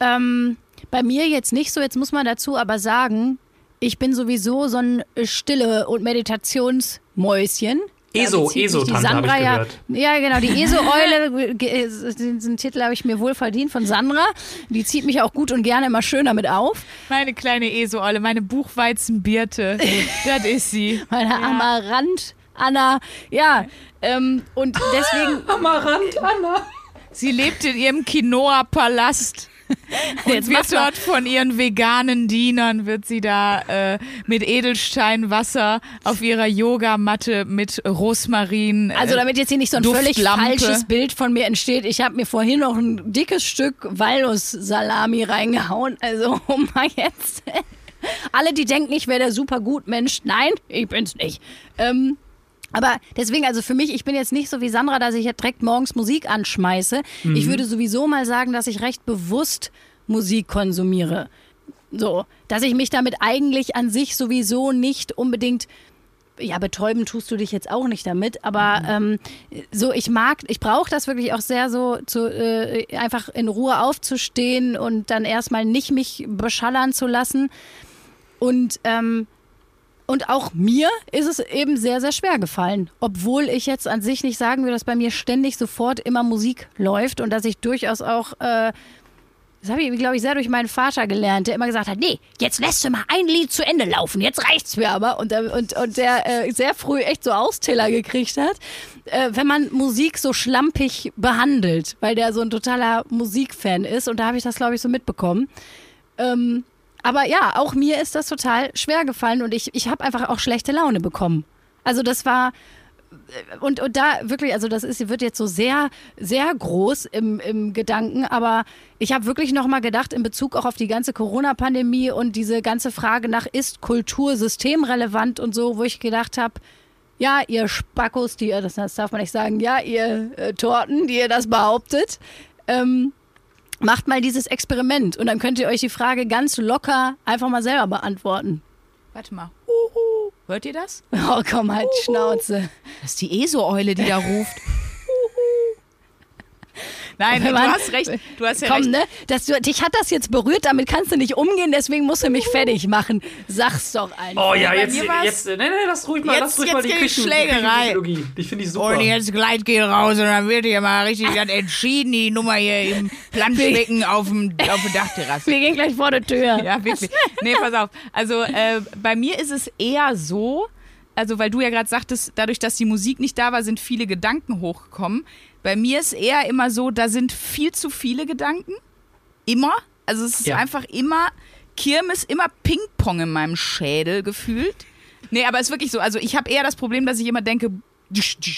Ähm, bei mir jetzt nicht so, jetzt muss man dazu aber sagen, ich bin sowieso so ein Stille- und Meditationsmäuschen. ESO, ESO-Tante habe ich Sandra ja, gehört. ja, genau, die ESO-Eule, den, den Titel habe ich mir wohl verdient von Sandra. Die zieht mich auch gut und gerne immer schön damit auf. Meine kleine Esoalle, meine Buchweizenbirte. das ist sie. Meine Amarant, Anna, ja. Ähm, und deswegen, Amarant, Anna. Sie lebt in ihrem Quinoa-Palast. Und Jetzt wird dort von ihren veganen Dienern, wird sie da äh, mit Edelsteinwasser auf ihrer Yogamatte mit Rosmarin. Äh, also damit jetzt hier nicht so ein völlig falsches Bild von mir entsteht, ich habe mir vorhin noch ein dickes Stück Walnuss-Salami reingehauen. Also, um mal jetzt. Alle, die denken, ich wäre der super gut Mensch. Nein, ich bin's nicht. Ähm, aber deswegen, also für mich, ich bin jetzt nicht so wie Sandra, dass ich jetzt direkt morgens Musik anschmeiße. Ich würde sowieso mal sagen, dass ich recht bewusst Musik konsumiere. So, dass ich mich damit eigentlich an sich sowieso nicht unbedingt ja, betäuben tust du dich jetzt auch nicht damit, aber ähm, so, ich mag, ich brauche das wirklich auch sehr so, zu, äh, einfach in Ruhe aufzustehen und dann erstmal nicht mich beschallern zu lassen. Und, ähm, und auch mir ist es eben sehr, sehr schwer gefallen. Obwohl ich jetzt an sich nicht sagen würde, dass bei mir ständig sofort immer Musik läuft und dass ich durchaus auch äh, das habe ich, glaube ich, sehr durch meinen Vater gelernt, der immer gesagt hat, nee, jetzt lässt du mal ein Lied zu Ende laufen, jetzt reicht's mir aber. Und, der- und, und der äh, sehr früh echt so Austeller gekriegt hat, äh, wenn man Musik so schlampig behandelt, weil der so ein totaler Musikfan ist. Und da habe ich das, glaube ich, so mitbekommen. Ähm, aber ja, auch mir ist das total schwer gefallen und ich, ich habe einfach auch schlechte Laune bekommen. Also das war und, und da wirklich, also das ist, wird jetzt so sehr, sehr groß im, im Gedanken, aber ich habe wirklich nochmal gedacht, in Bezug auch auf die ganze Corona-Pandemie und diese ganze Frage nach, ist Kultur systemrelevant und so, wo ich gedacht habe, ja, ihr Spackos, die ihr, das, das darf man nicht sagen, ja, ihr äh, Torten, die ihr das behauptet, ähm, macht mal dieses Experiment und dann könnt ihr euch die Frage ganz locker einfach mal selber beantworten. Warte mal. Hört ihr das? Oh, komm, halt die Schnauze. Das ist die ESO-Eule, die da ruft. Nein, du man- hast recht. Du hast ja Komm, recht. ne? Das, du, dich hat das jetzt berührt, damit kannst du nicht umgehen, deswegen musst du mich fertig machen. Sag's doch einfach. Oh ja, bei jetzt, jetzt, nee, nee, lass ruhig mal, Jetzt- lass ruhig jetzt mal die Küchen, Schlägerei. Die. Die finde ich super. Und jetzt Gleit geht raus und dann wird hier mal richtig dann entschieden, die Nummer hier im Planschbecken auf, dem, auf der Dachterrasse. Wir gehen gleich vor der Tür. Ja, wirklich. Nee, pass auf. Also äh, bei mir ist es eher so, also weil du ja gerade sagtest, dadurch, dass die Musik nicht da war, sind viele Gedanken hochgekommen. Bei mir ist eher immer so, da sind viel zu viele Gedanken. Immer. Also es ist Ja. einfach immer Kirmes, immer Ping-Pong in meinem Schädel gefühlt. Nee, aber es ist wirklich so. Also ich habe eher das Problem, dass ich immer denke,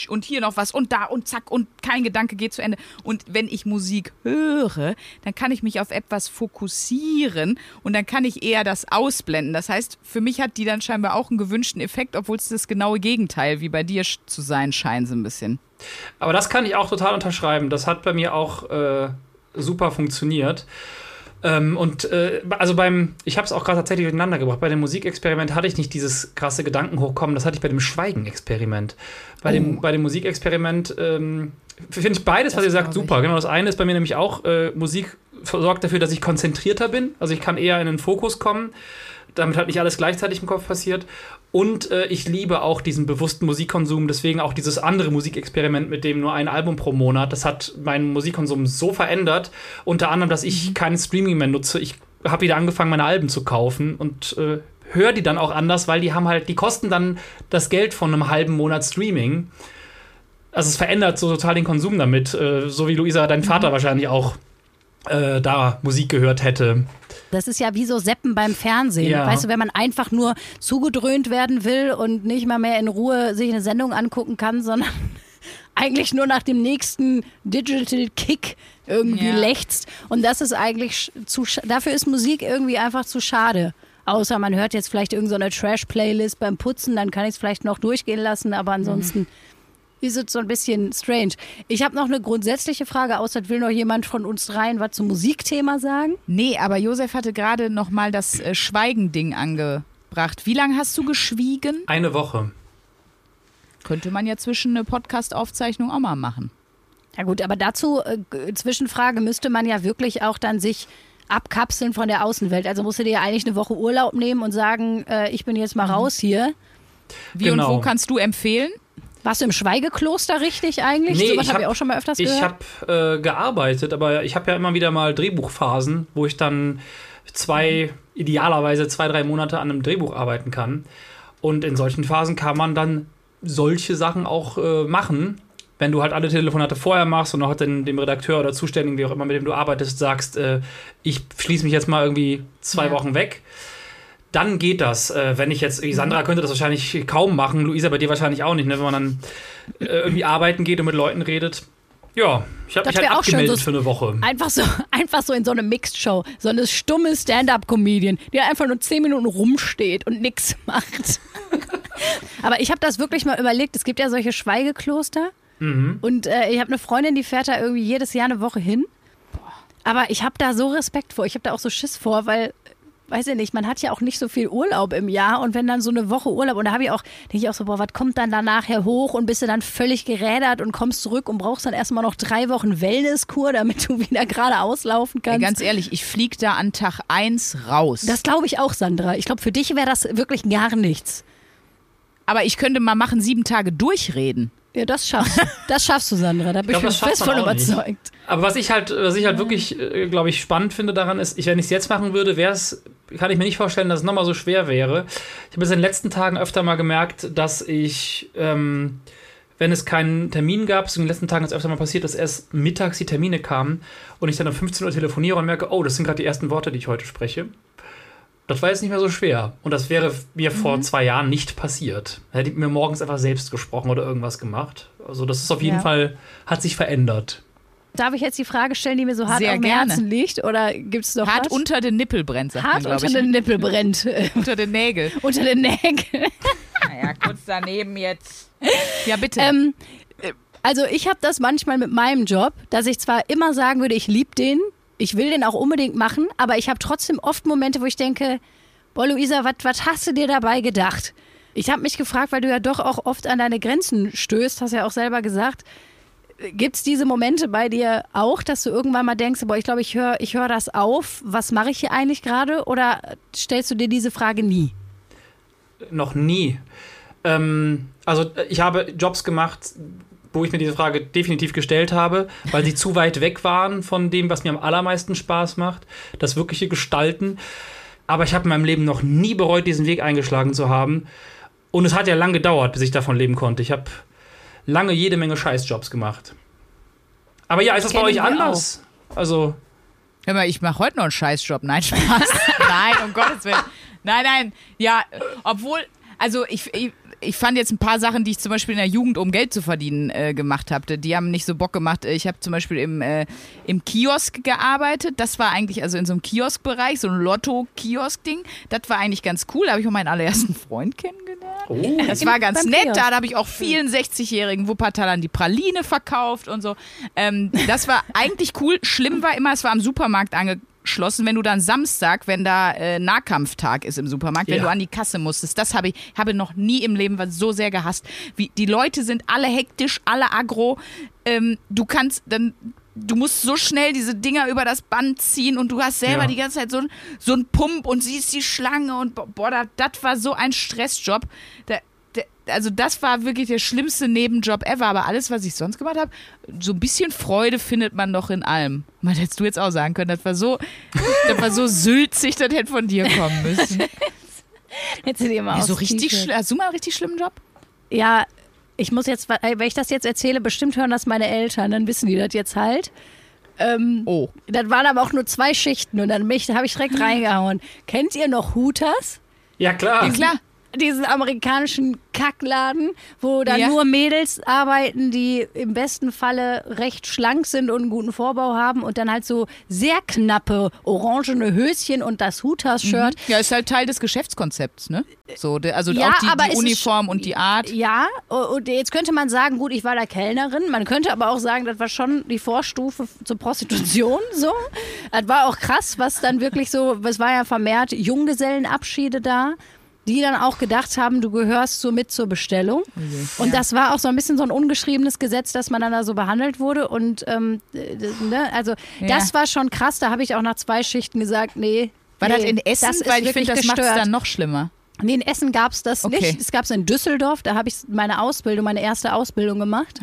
und hier noch was und da und zack und kein Gedanke geht zu Ende. Und wenn ich Musik höre, dann kann ich mich auf etwas fokussieren und dann kann ich eher das ausblenden. Das heißt, für mich hat die dann scheinbar auch einen gewünschten Effekt, obwohl es das genaue Gegenteil wie bei dir zu sein scheint, so ein bisschen. Aber das kann ich auch total unterschreiben. Das hat bei mir auch äh, super funktioniert. Ähm, und äh, also beim, ich habe es auch gerade tatsächlich durcheinander gebracht. Bei dem Musikexperiment hatte ich nicht dieses krasse Gedankenhochkommen. Das hatte ich bei dem Schweigenexperiment. Bei, dem, bei dem Musikexperiment ähm, finde ich beides, was ihr sagt, ich. super. Genau, das eine ist bei mir nämlich auch, äh, Musik sorgt dafür, dass ich konzentrierter bin. Also ich kann eher in den Fokus kommen. damit halt nicht alles gleichzeitig im Kopf passiert. Und äh, ich liebe auch diesen bewussten Musikkonsum, deswegen auch dieses andere Musikexperiment mit dem nur ein Album pro Monat. Das hat meinen Musikkonsum so verändert, unter anderem, dass ich kein Streaming mehr nutze. Ich habe wieder angefangen, meine Alben zu kaufen und äh, höre die dann auch anders, weil die haben halt, die kosten dann das Geld von einem halben Monat Streaming. Also es verändert so total den Konsum damit, äh, so wie Luisa, dein Vater wahrscheinlich auch äh, da Musik gehört hätte. Das ist ja wie so Seppen beim Fernsehen. Ja. Weißt du, wenn man einfach nur zugedröhnt werden will und nicht mal mehr in Ruhe sich eine Sendung angucken kann, sondern eigentlich nur nach dem nächsten Digital Kick irgendwie Ja. lechzt. Und das ist eigentlich zu, sch- dafür ist Musik irgendwie einfach zu schade. Außer man hört jetzt vielleicht irgendeine Trash-Playlist beim Putzen, dann kann ich es vielleicht noch durchgehen lassen, aber ansonsten ist es so ein bisschen strange. Ich habe noch eine grundsätzliche Frage, außer will noch jemand von uns dreien was zum Musikthema sagen? Nee, aber Josef hatte gerade noch mal das äh, Schweigending angebracht. Wie lange hast du geschwiegen? Eine Woche. Könnte man ja zwischen eine Podcast-Aufzeichnung auch mal machen. Ja gut, aber dazu, äh, Zwischenfrage, müsste man ja wirklich auch dann sich abkapseln von der Außenwelt. Also musst du dir ja eigentlich eine Woche Urlaub nehmen und sagen, äh, ich bin jetzt mal raus hier. Wie Genau. und wo kannst du empfehlen? Warst du im Schweigekloster richtig eigentlich? Nee, so was ich habe ich auch schon mal öfters Ich gehört. habe äh, gearbeitet, aber ich habe ja immer wieder mal Drehbuchphasen, wo ich dann zwei, idealerweise zwei, drei Monate an einem Drehbuch arbeiten kann. Und in solchen Phasen kann man dann solche Sachen auch äh, machen. Wenn du halt alle Telefonate vorher machst und auch den, dem Redakteur oder Zuständigen, wie auch immer, mit dem du arbeitest, sagst, äh, ich schließe mich jetzt mal irgendwie zwei Ja. Wochen weg, dann geht das. Äh, wenn ich jetzt, Sandra könnte das wahrscheinlich kaum machen, Luisa bei dir wahrscheinlich auch nicht, ne? wenn man dann äh, irgendwie arbeiten geht und mit Leuten redet. Ja, ich habe mich halt abgemeldet so- für eine Woche. Einfach so, einfach so in so eine Mixed-Show, so eine stumme Stand-up-Comedian, die einfach nur zehn Minuten rumsteht und nichts macht. Aber ich habe das wirklich mal überlegt. Es gibt ja solche Schweigekloster. Mhm. Und äh, ich habe eine Freundin, die fährt da irgendwie jedes Jahr eine Woche hin. Aber ich habe da so Respekt vor. Ich habe da auch so Schiss vor, weil, weiß ich nicht, man hat ja auch nicht so viel Urlaub im Jahr. Und wenn dann so eine Woche Urlaub, und da habe ich auch, denke ich auch so, boah, was kommt dann da nachher hoch? Und bist du dann völlig gerädert und kommst zurück und brauchst dann erstmal noch drei Wochen Wellnesskur, damit du wieder gerade auslaufen kannst. ganz ehrlich, ich flieg da an Tag 1 raus. das glaube ich auch, Sandra. Ich glaube, für dich wäre das wirklich gar nichts. aber ich könnte mal machen, sieben Tage durchreden. Ja, das schaffst du. Das schaffst du, Sandra. Da bin ich, glaub, das fest von auch nicht. überzeugt. Aber was ich halt, was ich halt wirklich, äh, glaube ich, spannend finde daran ist, ich, wenn ich es jetzt machen würde, wäre es, kann ich mir nicht vorstellen, dass es nochmal so schwer wäre. Ich habe es in den letzten Tagen öfter mal gemerkt, dass ich, ähm, wenn es keinen Termin gab, so in den letzten Tagen ist öfter mal passiert, dass erst mittags die Termine kamen und ich dann um 15 Uhr telefoniere und merke, oh, das sind gerade die ersten Worte, die ich heute spreche. Das war jetzt nicht mehr so schwer. Und das wäre mir vor zwei Jahren nicht passiert. Hätte ich mir morgens einfach selbst gesprochen oder irgendwas gemacht. Also das ist auf jeden Ja. Fall, hat sich verändert. Darf ich jetzt die Frage stellen, die mir so hart Sehr am. Herzen liegt? Oder gibt es noch Hart was? unter den Nippel brennt, sagt man, hart glaube unter ich. den Nippel brennt. unter den Nägeln. unter den Nägeln. Naja, kurz daneben jetzt. Ja, bitte. ähm, äh, also ich habe das manchmal mit meinem Job, dass ich zwar immer sagen würde, ich liebe den, ich will den auch unbedingt machen, aber ich habe trotzdem oft Momente, wo ich denke, boah Luisa, was hast du dir dabei gedacht? Ich habe mich gefragt, weil du ja doch auch oft an deine Grenzen stößt, hast ja auch selber gesagt. Gibt es diese Momente bei dir auch, dass du irgendwann mal denkst, boah, ich glaube, ich höre ich hör das auf, was mache ich hier eigentlich gerade? Oder stellst du dir diese Frage nie? Noch nie. Ähm, also äh, ich habe Jobs gemacht, wo ich mir diese Frage definitiv gestellt habe, weil sie zu weit weg waren von dem, was mir am allermeisten Spaß macht, das wirkliche Gestalten. Aber ich habe in meinem Leben noch nie bereut, diesen Weg eingeschlagen zu haben. Und es hat ja lange gedauert, bis ich davon leben konnte. Ich habe lange jede Menge Scheißjobs gemacht. Aber ja, ist das bei euch anders? Also, Hör mal, ich mache heute noch einen Scheißjob. Nein, Spaß. nein, um Gottes Willen. Nein, nein. Ja, obwohl, also ich, ich, ich fand jetzt ein paar Sachen, die ich zum Beispiel in der Jugend, um Geld zu verdienen, äh, gemacht habe, die haben nicht so Bock gemacht. Ich habe zum Beispiel im, äh, im Kiosk gearbeitet. Das war eigentlich, also in so einem Kioskbereich, so ein Lotto-Kiosk-Ding. Das war eigentlich ganz cool. Da habe ich auch meinen allerersten Freund kennengelernt. oh, Das war ganz beim nett. Kiosk. Da habe ich auch vielen 60-jährigen Wuppertalern die Praline verkauft und so. Ähm, das war eigentlich cool. Schlimm war immer, es war am Supermarkt angeschlossen, wenn du dann Samstag, wenn da äh, Nahkampftag ist im Supermarkt, wenn Ja. du an die Kasse musstest. Das habe ich habe noch nie im Leben was so sehr gehasst. Wie, die Leute sind alle hektisch, alle aggro. Ähm, du kannst dann du musst so schnell diese Dinger über das Band ziehen und du hast selber Ja. die ganze Zeit so, so einen Pump und siehst die Schlange und bo- boah, das, war so ein Stressjob. Da, also das war wirklich der schlimmste Nebenjob ever, aber alles, was ich sonst gemacht habe, so ein bisschen Freude findet man doch in allem. Man hättest du jetzt auch sagen können, das war so, das war so sülzig, das hätte von dir kommen müssen. Jetzt sind die immer Ja, so richtig, hast du mal einen richtig schlimmen Job? Ja, ich muss jetzt, wenn ich das jetzt erzähle, bestimmt hören das meine Eltern, dann wissen die das jetzt halt. Ähm, Oh. Das waren aber auch nur zwei Schichten und dann mich- da habe ich direkt reingehauen. Kennt ihr noch Hooters? Ja, klar. Ja, klar. Diesen amerikanischen Kackladen, wo dann Ja. nur Mädels arbeiten, die im besten Falle recht schlank sind und einen guten Vorbau haben und dann halt so sehr knappe orangene Höschen und das Hooters-Shirt. Ja, ist halt Teil des Geschäftskonzepts, ne? So, also Ja, auch die, die Uniform und die Art. Ja, und jetzt könnte man sagen, gut, ich war da Kellnerin. Man könnte aber auch sagen, das war schon die Vorstufe zur Prostitution. So, das war auch krass, was dann wirklich so, es war ja vermehrt Junggesellenabschiede da. Die dann auch gedacht haben, du gehörst so mit zur Bestellung. Und das war auch so ein bisschen so ein ungeschriebenes Gesetz, dass man dann da so behandelt wurde. Und ähm, äh, ne, also Ja. das war schon krass. Da habe ich auch nach zwei Schichten gesagt, nee. War nee, das in Essen? Das ist Weil ich finde, das macht es dann noch schlimmer. Nee, in Essen gab es das Okay. nicht. Es gab es in Düsseldorf, da habe ich meine Ausbildung, meine erste Ausbildung gemacht.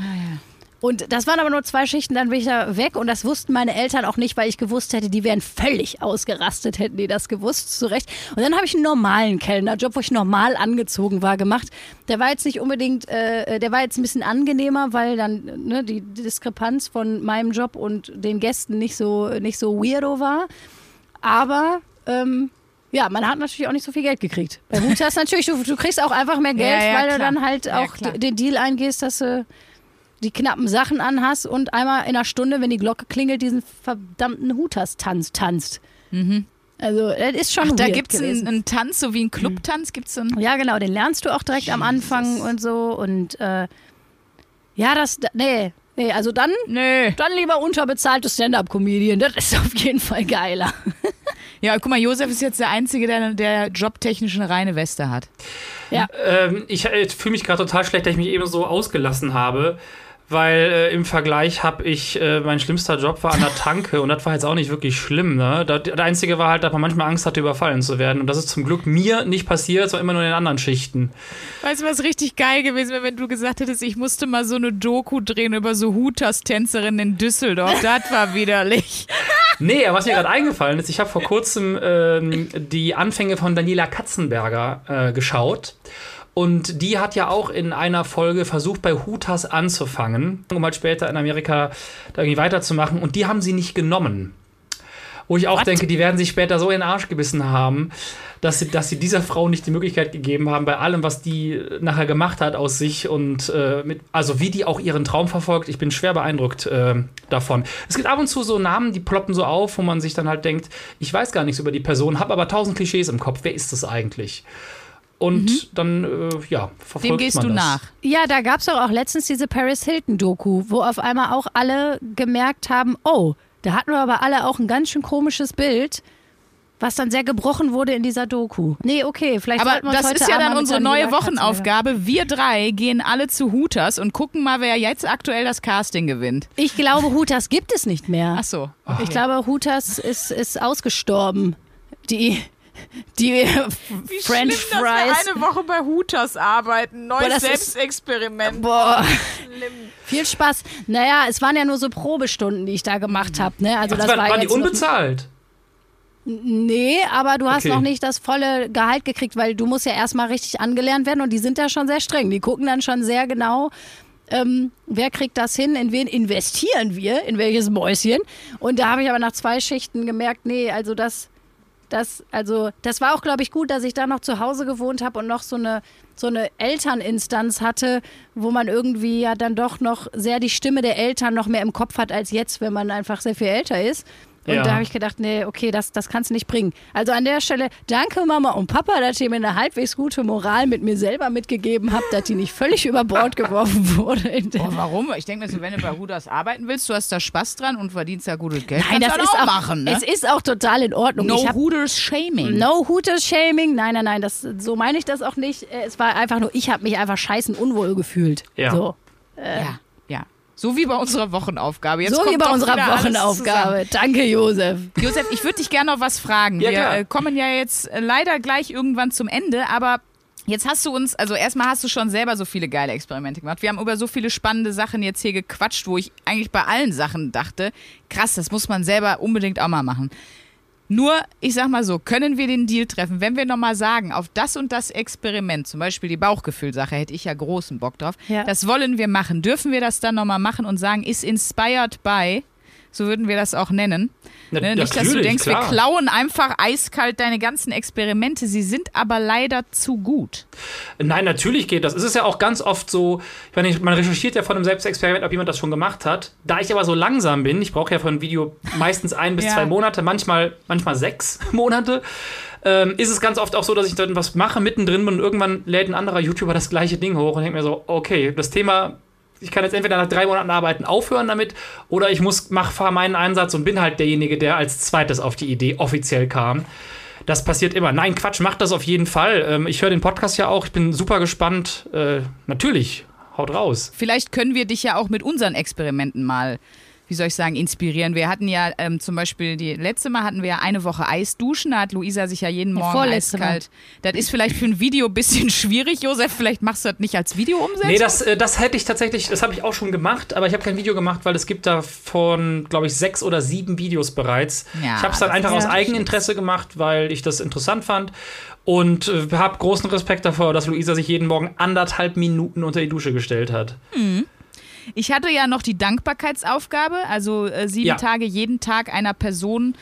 Und das waren aber nur zwei Schichten, dann bin ich da weg und das wussten meine Eltern auch nicht, weil ich gewusst hätte, die wären völlig ausgerastet, hätten die das gewusst, zu Recht. Und dann habe ich einen normalen Kellnerjob, wo ich normal angezogen war, gemacht. Der war jetzt nicht unbedingt, äh, der war jetzt ein bisschen angenehmer, weil dann ne, die Diskrepanz von meinem Job und den Gästen nicht so, nicht so weirdo war. Aber ähm, ja, man hat natürlich auch nicht so viel Geld gekriegt. Bei Hutas natürlich, du, du kriegst auch einfach mehr Geld, Ja, ja, weil du klar. dann halt Ja, auch d- den Deal eingehst, dass du die knappen Sachen anhast und einmal in einer Stunde, wenn die Glocke klingelt, diesen verdammten Hutas-Tanz tanzt. Also, das ist schon Ach, da gibt es einen, einen Tanz, so wie einen Clubtanz, gibt es einen. Ja, genau, den lernst du auch direkt am Anfang und so. Und äh, ja, das, nee, nee, also dann, Nö. dann lieber unterbezahlte Stand-Up-Comedian. Das ist auf jeden Fall geiler. Ja, guck mal, Josef ist jetzt der Einzige, der, der jobtechnisch eine reine Weste hat. Ähm, ich äh, fühle mich gerade total schlecht, dass ich mich eben so ausgelassen habe, weil äh, im Vergleich habe ich, äh, mein schlimmster Job war an der Tanke und das war jetzt auch nicht wirklich schlimm. Ne? Das, das Einzige war halt, dass man manchmal Angst hatte, überfallen zu werden. Und das ist zum Glück mir nicht passiert, sondern immer nur in den anderen Schichten. Weißt du, was richtig geil gewesen wäre, wenn du gesagt hättest, ich musste mal so eine Doku drehen über so Hutas-Tänzerinnen in Düsseldorf. Das war widerlich. Nee, aber was mir gerade eingefallen ist, ich habe vor kurzem ähm, die Anfänge von Daniela Katzenberger äh, geschaut. Und die hat ja auch in einer Folge versucht, bei Hutas anzufangen, um halt später in Amerika da irgendwie weiterzumachen. Und die haben sie nicht genommen. Wo ich auch What? denke, die werden sich später so in den Arsch gebissen haben, dass sie, dass sie dieser Frau nicht die Möglichkeit gegeben haben, bei allem, was die nachher gemacht hat aus sich und äh, mit, also wie die auch ihren Traum verfolgt. Ich bin schwer beeindruckt äh, davon. Es gibt ab und zu so Namen, die ploppen so auf, wo man sich dann halt denkt, ich weiß gar nichts über die Person, habe aber tausend Klischees im Kopf. Wer ist das eigentlich? Und dann, äh, ja, verfolgt Dem gehst man du das. nach. Ja, da gab es doch auch letztens diese Paris Hilton-Doku, wo auf einmal auch alle gemerkt haben, oh, da hatten wir aber alle auch ein ganz schön komisches Bild, was dann sehr gebrochen wurde in dieser Doku. Nee, okay, vielleicht Aber sollten wir uns das heute ist ja dann unsere neue Wochenaufgabe. Wir drei gehen alle zu Hooters und gucken mal, wer jetzt aktuell das Casting gewinnt. Ich glaube, Hutas gibt es nicht mehr. Ach so. Ich glaube, Hutas ist, ist ausgestorben. Die, die French Fries. Woche bei Hooters arbeiten. Neues Boah, das ist- Selbstexperiment. Boah. Viel Spaß. Naja, es waren ja nur so Probestunden, die ich da gemacht habe. Ne? Also das waren, war waren die unbezahlt? Nee, aber du hast Okay. noch nicht das volle Gehalt gekriegt, weil du musst ja erstmal richtig angelernt werden und die sind da schon sehr streng. Die gucken dann schon sehr genau, ähm, wer kriegt das hin, in wen investieren wir, in welches Mäuschen. Und da habe ich aber nach zwei Schichten gemerkt, nee, also das, das, also das war auch, glaube ich, gut, dass ich da noch zu Hause gewohnt habe und noch so eine, so eine Elterninstanz hatte, wo man irgendwie ja dann doch noch sehr die Stimme der Eltern noch mehr im Kopf hat als jetzt, wenn man einfach sehr viel älter ist. Und Ja. da habe ich gedacht, nee, okay, das, das kannst du nicht bringen. Also an der Stelle, danke Mama und Papa, dass ihr mir eine halbwegs gute Moral mit mir selber mitgegeben habt, dass die nicht völlig über Bord geworfen wurde. In der Oh, warum? Ich denke mir so, wenn du bei Hooters arbeiten willst, du hast da Spaß dran und verdienst ja gutes Geld. Nein, kannst das ist auch auch, machen, ne? Es ist auch total in Ordnung. No hab, Hooters Shaming. No Hooters Shaming. Nein, nein, nein, das, so meine ich das auch nicht. Äh, Es war einfach nur, ich habe mich einfach scheißen unwohl gefühlt. Ja. So. Ja, ja. So wie bei unserer Wochenaufgabe. Jetzt so wie bei unserer Wochenaufgabe. Danke, Josef. Josef, ich würde dich gerne noch was fragen. Ja, Wir klar. äh, kommen ja jetzt äh, leider gleich irgendwann zum Ende, aber jetzt hast du uns, also erstmal hast du schon selber so viele geile Experimente gemacht. Wir haben über so viele spannende Sachen jetzt hier gequatscht, wo ich eigentlich bei allen Sachen dachte, krass, das muss man selber unbedingt auch mal machen. Nur, ich sag mal so, können wir den Deal treffen, wenn wir nochmal sagen, auf das und das Experiment, zum Beispiel die Bauchgefühlsache, hätte ich ja großen Bock drauf, Ja. das wollen wir machen. Dürfen wir das dann nochmal machen und sagen, ist inspired by, so würden wir das auch nennen. Na, Ne? Nicht, dass du denkst, klar. wir klauen einfach eiskalt deine ganzen Experimente, sie sind aber leider zu gut. Nein, natürlich geht das. Es ist ja auch ganz oft so, ich meine, man recherchiert ja von einem Selbstexperiment, ob jemand das schon gemacht hat. Da ich aber so langsam bin, ich brauche ja für ein Video meistens ein bis Ja. zwei Monate, manchmal, manchmal sechs Monate, ähm, ist es ganz oft auch so, dass ich dann was mache, mittendrin bin und irgendwann lädt ein anderer YouTuber das gleiche Ding hoch und denke mir so, okay, das Thema, ich kann jetzt entweder nach drei Monaten arbeiten aufhören damit oder ich muss, mach, fahr meinen Einsatz und bin halt derjenige, der als zweites auf die Idee offiziell kam. Das passiert immer. Nein, Quatsch, macht das auf jeden Fall. Ähm, ich höre den Podcast ja auch. Ich bin super gespannt. Äh, natürlich, haut raus. Vielleicht können wir dich ja auch mit unseren Experimenten mal, wie soll ich sagen, inspirieren. Wir hatten ja ähm, zum Beispiel, die letzte Mal hatten wir ja eine Woche Eisduschen, da hat Luisa sich ja jeden Morgen vorletzte eiskalt. Das ist vielleicht für ein Video ein bisschen schwierig, Josef. Vielleicht machst du das nicht als Video umsetzen. Nee, das, äh, das hätte ich tatsächlich, das habe ich auch schon gemacht, aber ich habe kein Video gemacht, weil es gibt davon, glaube ich, sechs oder sieben Videos bereits. Ja, ich habe es dann einfach aus Eigeninteresse gemacht, weil ich das interessant fand und äh, habe großen Respekt davor, dass Luisa sich jeden Morgen anderthalb Minuten unter die Dusche gestellt hat. Ich hatte ja noch die Dankbarkeitsaufgabe, also äh, sieben Ja. Tage jeden Tag einer Person,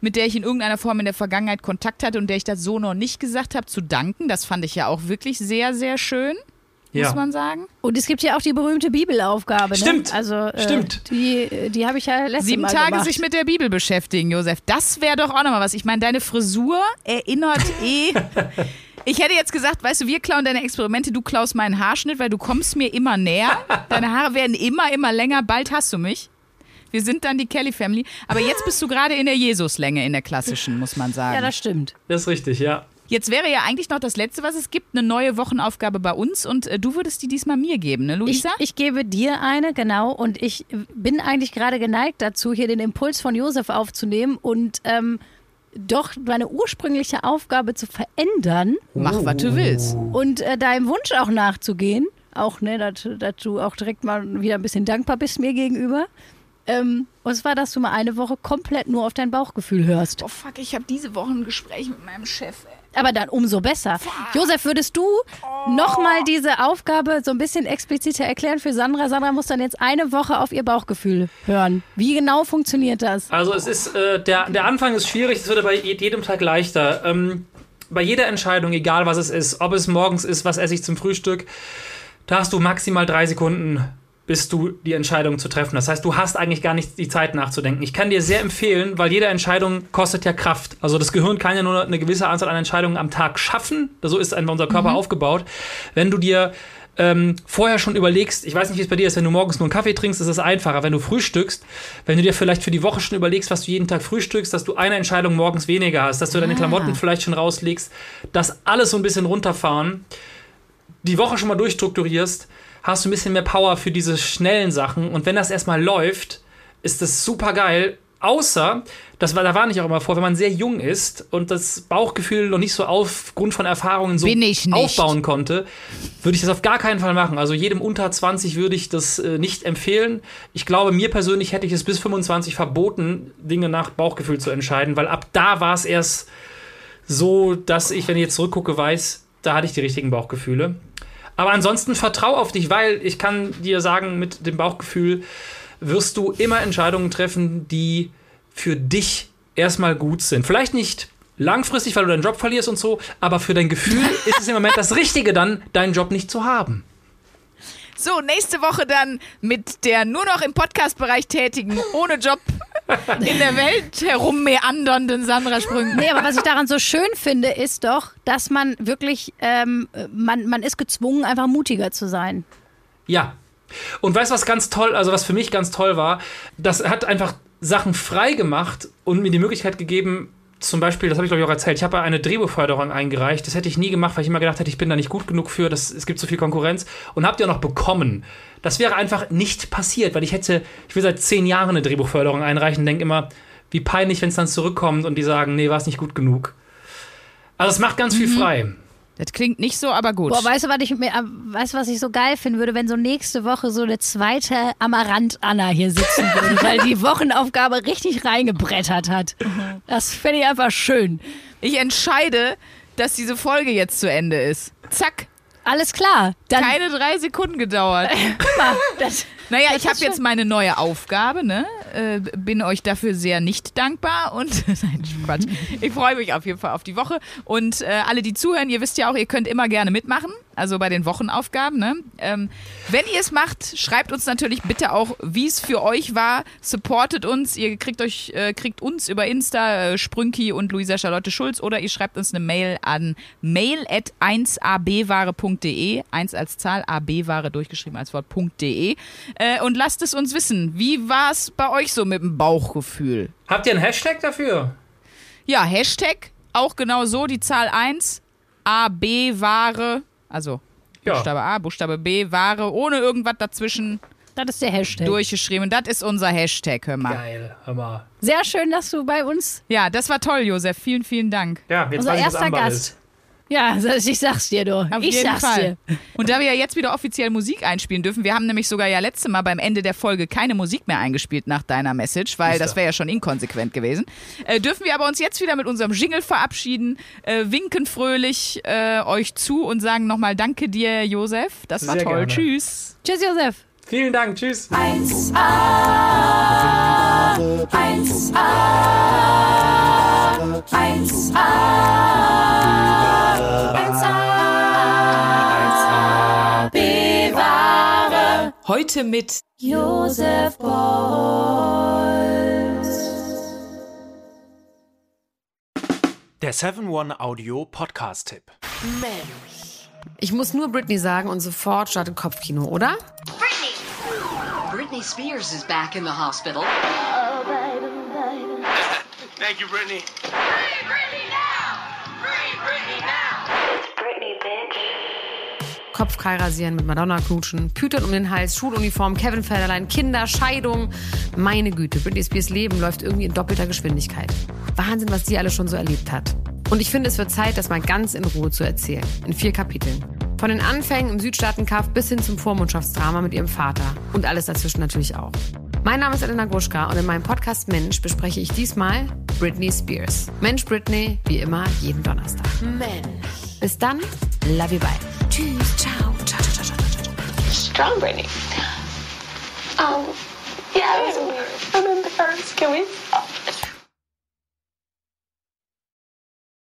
mit der ich in irgendeiner Form in der Vergangenheit Kontakt hatte und der ich das so noch nicht gesagt habe, zu danken. Das fand ich ja auch wirklich sehr, sehr schön, muss Ja. man sagen. Und es gibt ja auch die berühmte Bibelaufgabe. Stimmt. Ne? Also, äh, Stimmt. Die, die habe ich ja letztes Sieben Mal Tage gemacht. sich mit der Bibel beschäftigen, Josef. Das wäre doch auch nochmal was. Ich meine, deine Frisur erinnert eh. Ich hätte jetzt gesagt, weißt du, wir klauen deine Experimente, du klaust meinen Haarschnitt, weil du kommst mir immer näher. Deine Haare werden immer, immer länger. Bald hast du mich. Wir sind dann die Kelly Family. Aber jetzt bist du gerade in der Jesuslänge, in der klassischen, muss man sagen. Ja, das stimmt. Das ist richtig, ja. jetzt wäre ja eigentlich noch das Letzte, was es gibt, eine neue Wochenaufgabe bei uns. Und äh, du würdest die diesmal mir geben, ne, Ich, Luisa? ich gebe dir eine, genau. Und ich bin eigentlich gerade geneigt dazu, hier den Impuls von Josef aufzunehmen und ähm, doch meine ursprüngliche Aufgabe zu verändern Mach, was du willst. und äh, deinem Wunsch auch nachzugehen. Auch, ne, dass, dass du auch direkt mal wieder ein bisschen dankbar bist mir gegenüber. Ähm, und zwar, dass du mal eine Woche komplett nur auf dein Bauchgefühl hörst. Oh fuck, ich habe diese Woche ein Gespräch mit meinem Chef. Ey. Aber dann umso besser. Josef, würdest du nochmal diese Aufgabe so ein bisschen expliziter erklären für Sandra? Sandra muss dann jetzt eine Woche auf ihr Bauchgefühl hören. Wie genau funktioniert das? Also es ist, äh, der, der Anfang ist schwierig, es wird aber je- jedem Tag leichter. Ähm, bei jeder Entscheidung, egal was es ist, ob es morgens ist, was esse ich zum Frühstück, da hast du maximal drei Sekunden, bis du die Entscheidung zu treffen. Das heißt, du hast eigentlich gar nicht die Zeit nachzudenken. Ich kann dir sehr empfehlen, weil jede Entscheidung kostet ja Kraft. Also das Gehirn kann ja nur eine gewisse Anzahl an Entscheidungen am Tag schaffen. So ist einfach unser Körper aufgebaut. Wenn du dir ähm, vorher schon überlegst, ich weiß nicht, wie es bei dir ist, wenn du morgens nur einen Kaffee trinkst, ist es einfacher. Wenn du frühstückst, wenn du dir vielleicht für die Woche schon überlegst, was du jeden Tag frühstückst, dass du eine Entscheidung morgens weniger hast, dass du deine Ah. Klamotten vielleicht schon rauslegst, das alles so ein bisschen runterfahren, die Woche schon mal durchstrukturierst, hast du ein bisschen mehr Power für diese schnellen Sachen. Und wenn das erstmal läuft, ist das super geil. Außer, das war, da warne ich auch immer vor, wenn man sehr jung ist und das Bauchgefühl noch nicht so aufgrund von Erfahrungen so aufbauen konnte, würde ich das auf gar keinen Fall machen. Also jedem unter 20 würde ich das äh, nicht empfehlen. Ich glaube, mir persönlich hätte ich es bis 25 verboten, Dinge nach Bauchgefühl zu entscheiden, weil ab da war es erst so, dass ich, wenn ich jetzt zurückgucke, weiß, da hatte ich die richtigen Bauchgefühle. Aber ansonsten vertrau auf dich, weil ich kann dir sagen, mit dem Bauchgefühl wirst du immer Entscheidungen treffen, die für dich erstmal gut sind. Vielleicht nicht langfristig, weil du deinen Job verlierst und so, aber für dein Gefühl ist es im Moment das Richtige dann, deinen Job nicht zu haben. So, nächste Woche dann mit der nur noch im Podcast-Bereich tätigen, ohne Job in der Welt herummeandernden Sandra Sprüngen. Nee, aber was ich daran so schön finde, ist doch, dass man wirklich, ähm, man, man ist gezwungen, einfach mutiger zu sein. Ja. Und weißt du, was ganz toll, also was für mich ganz toll war, das hat einfach Sachen frei gemacht und mir die Möglichkeit gegeben, zum Beispiel, das habe ich glaube ich auch erzählt, ich habe eine Drehbuchförderung eingereicht. Das hätte ich nie gemacht, weil ich immer gedacht hätte, ich bin da nicht gut genug für, das, es gibt so viel Konkurrenz. Und habt ihr auch noch bekommen. Das wäre einfach nicht passiert, weil ich hätte, ich will seit zehn Jahren eine Drehbuchförderung einreichen und denke immer, wie peinlich, wenn es dann zurückkommt und die sagen, nee, war es nicht gut genug. Also es macht ganz viel frei. Das klingt nicht so, aber gut. Boah, weißt du, was ich mir, äh, weißt was ich so geil finden würde, wenn so nächste Woche so eine zweite Amarant-Anna hier sitzen würde, weil die Wochenaufgabe richtig reingebrettert hat. Das fände ich einfach schön. ich entscheide, dass diese Folge jetzt zu Ende ist. Zack. Alles klar. Dann Keine drei Sekunden gedauert. das, Naja, Das ich habe jetzt meine neue Aufgabe, ne? Äh, bin euch dafür sehr nicht dankbar und nein, Quatsch. Ich freue mich auf jeden Fall auf die Woche. Und äh, alle, die zuhören, ihr wisst ja auch, ihr könnt immer gerne mitmachen, also bei den Wochenaufgaben. Ne? Ähm, wenn ihr es macht, schreibt uns natürlich bitte auch, wie es für euch war. Supportet uns. Ihr kriegt euch, äh, kriegt uns über Insta, äh, Sprünki und Luisa Charlotte Schulz oder ihr schreibt uns eine Mail an mail at 1abware.de, 1 als Zahl, abware durchgeschrieben als Wort.de äh, und lasst es uns wissen. Wie war es bei euch so mit dem Bauchgefühl? Habt ihr einen Hashtag dafür? Ja, Hashtag auch genau so, die Zahl 1, AB-Ware, also Ja. Buchstabe A, Buchstabe B, Ware, ohne irgendwas dazwischen das ist der Hashtag. durchgeschrieben. Das ist unser Hashtag, hör mal. Geil, hör mal. Sehr schön, dass du bei uns. Ja, das war toll, Josef. Vielen, vielen Dank. Ja, jetzt Unser weiß ich, was erster Gast. ist. Ja, das- ich sag's dir, du. Auf ich jeden sag's Fall. dir. Und da wir ja jetzt wieder offiziell Musik einspielen dürfen, wir haben nämlich sogar ja letzte Mal beim Ende der Folge keine Musik mehr eingespielt nach deiner Message, weil das wäre ja schon inkonsequent gewesen. Äh, dürfen wir aber uns jetzt wieder mit unserem Jingle verabschieden, äh, winken fröhlich äh, euch zu und sagen nochmal Danke dir, Josef. Das war Sehr toll. gerne. Tschüss. Tschüss, Josef. Vielen Dank, tschüss. 1A, 1A, 1A, 1A, 1A, bewahre Heute mit Josef Beuys. Der 7-One-Audio-Podcast-Tipp. Ich muss nur Britney sagen und sofort startet Kopfkino, oder? Britney! Britney Spears is back in the hospital. Thank you, Brittany. Kopfkahl rasieren, mit Madonna knutschen, Pütern um den Hals, Schuluniform, Kevin Federlein, Kinder, Scheidung. Meine Güte, Britney Spears Leben läuft irgendwie in doppelter Geschwindigkeit. Wahnsinn, was die alle schon so erlebt hat. Und ich finde, es wird Zeit, das mal ganz in Ruhe zu erzählen. In vier Kapiteln. Von den Anfängen im Südstaatenkampf bis hin zum Vormundschaftsdrama mit ihrem Vater. Und alles dazwischen natürlich auch. Mein Name ist Elena Gruschka und in meinem Podcast Mensch bespreche ich diesmal Britney Spears. Mensch Britney, wie immer, jeden Donnerstag. Mensch. Bis dann, love you, bye. Tschüss, ciao, ciao, ciao, ciao, ciao, ciao. strong Brittany. Um, yeah, it was weird. I'm embarrassed. Can we stop?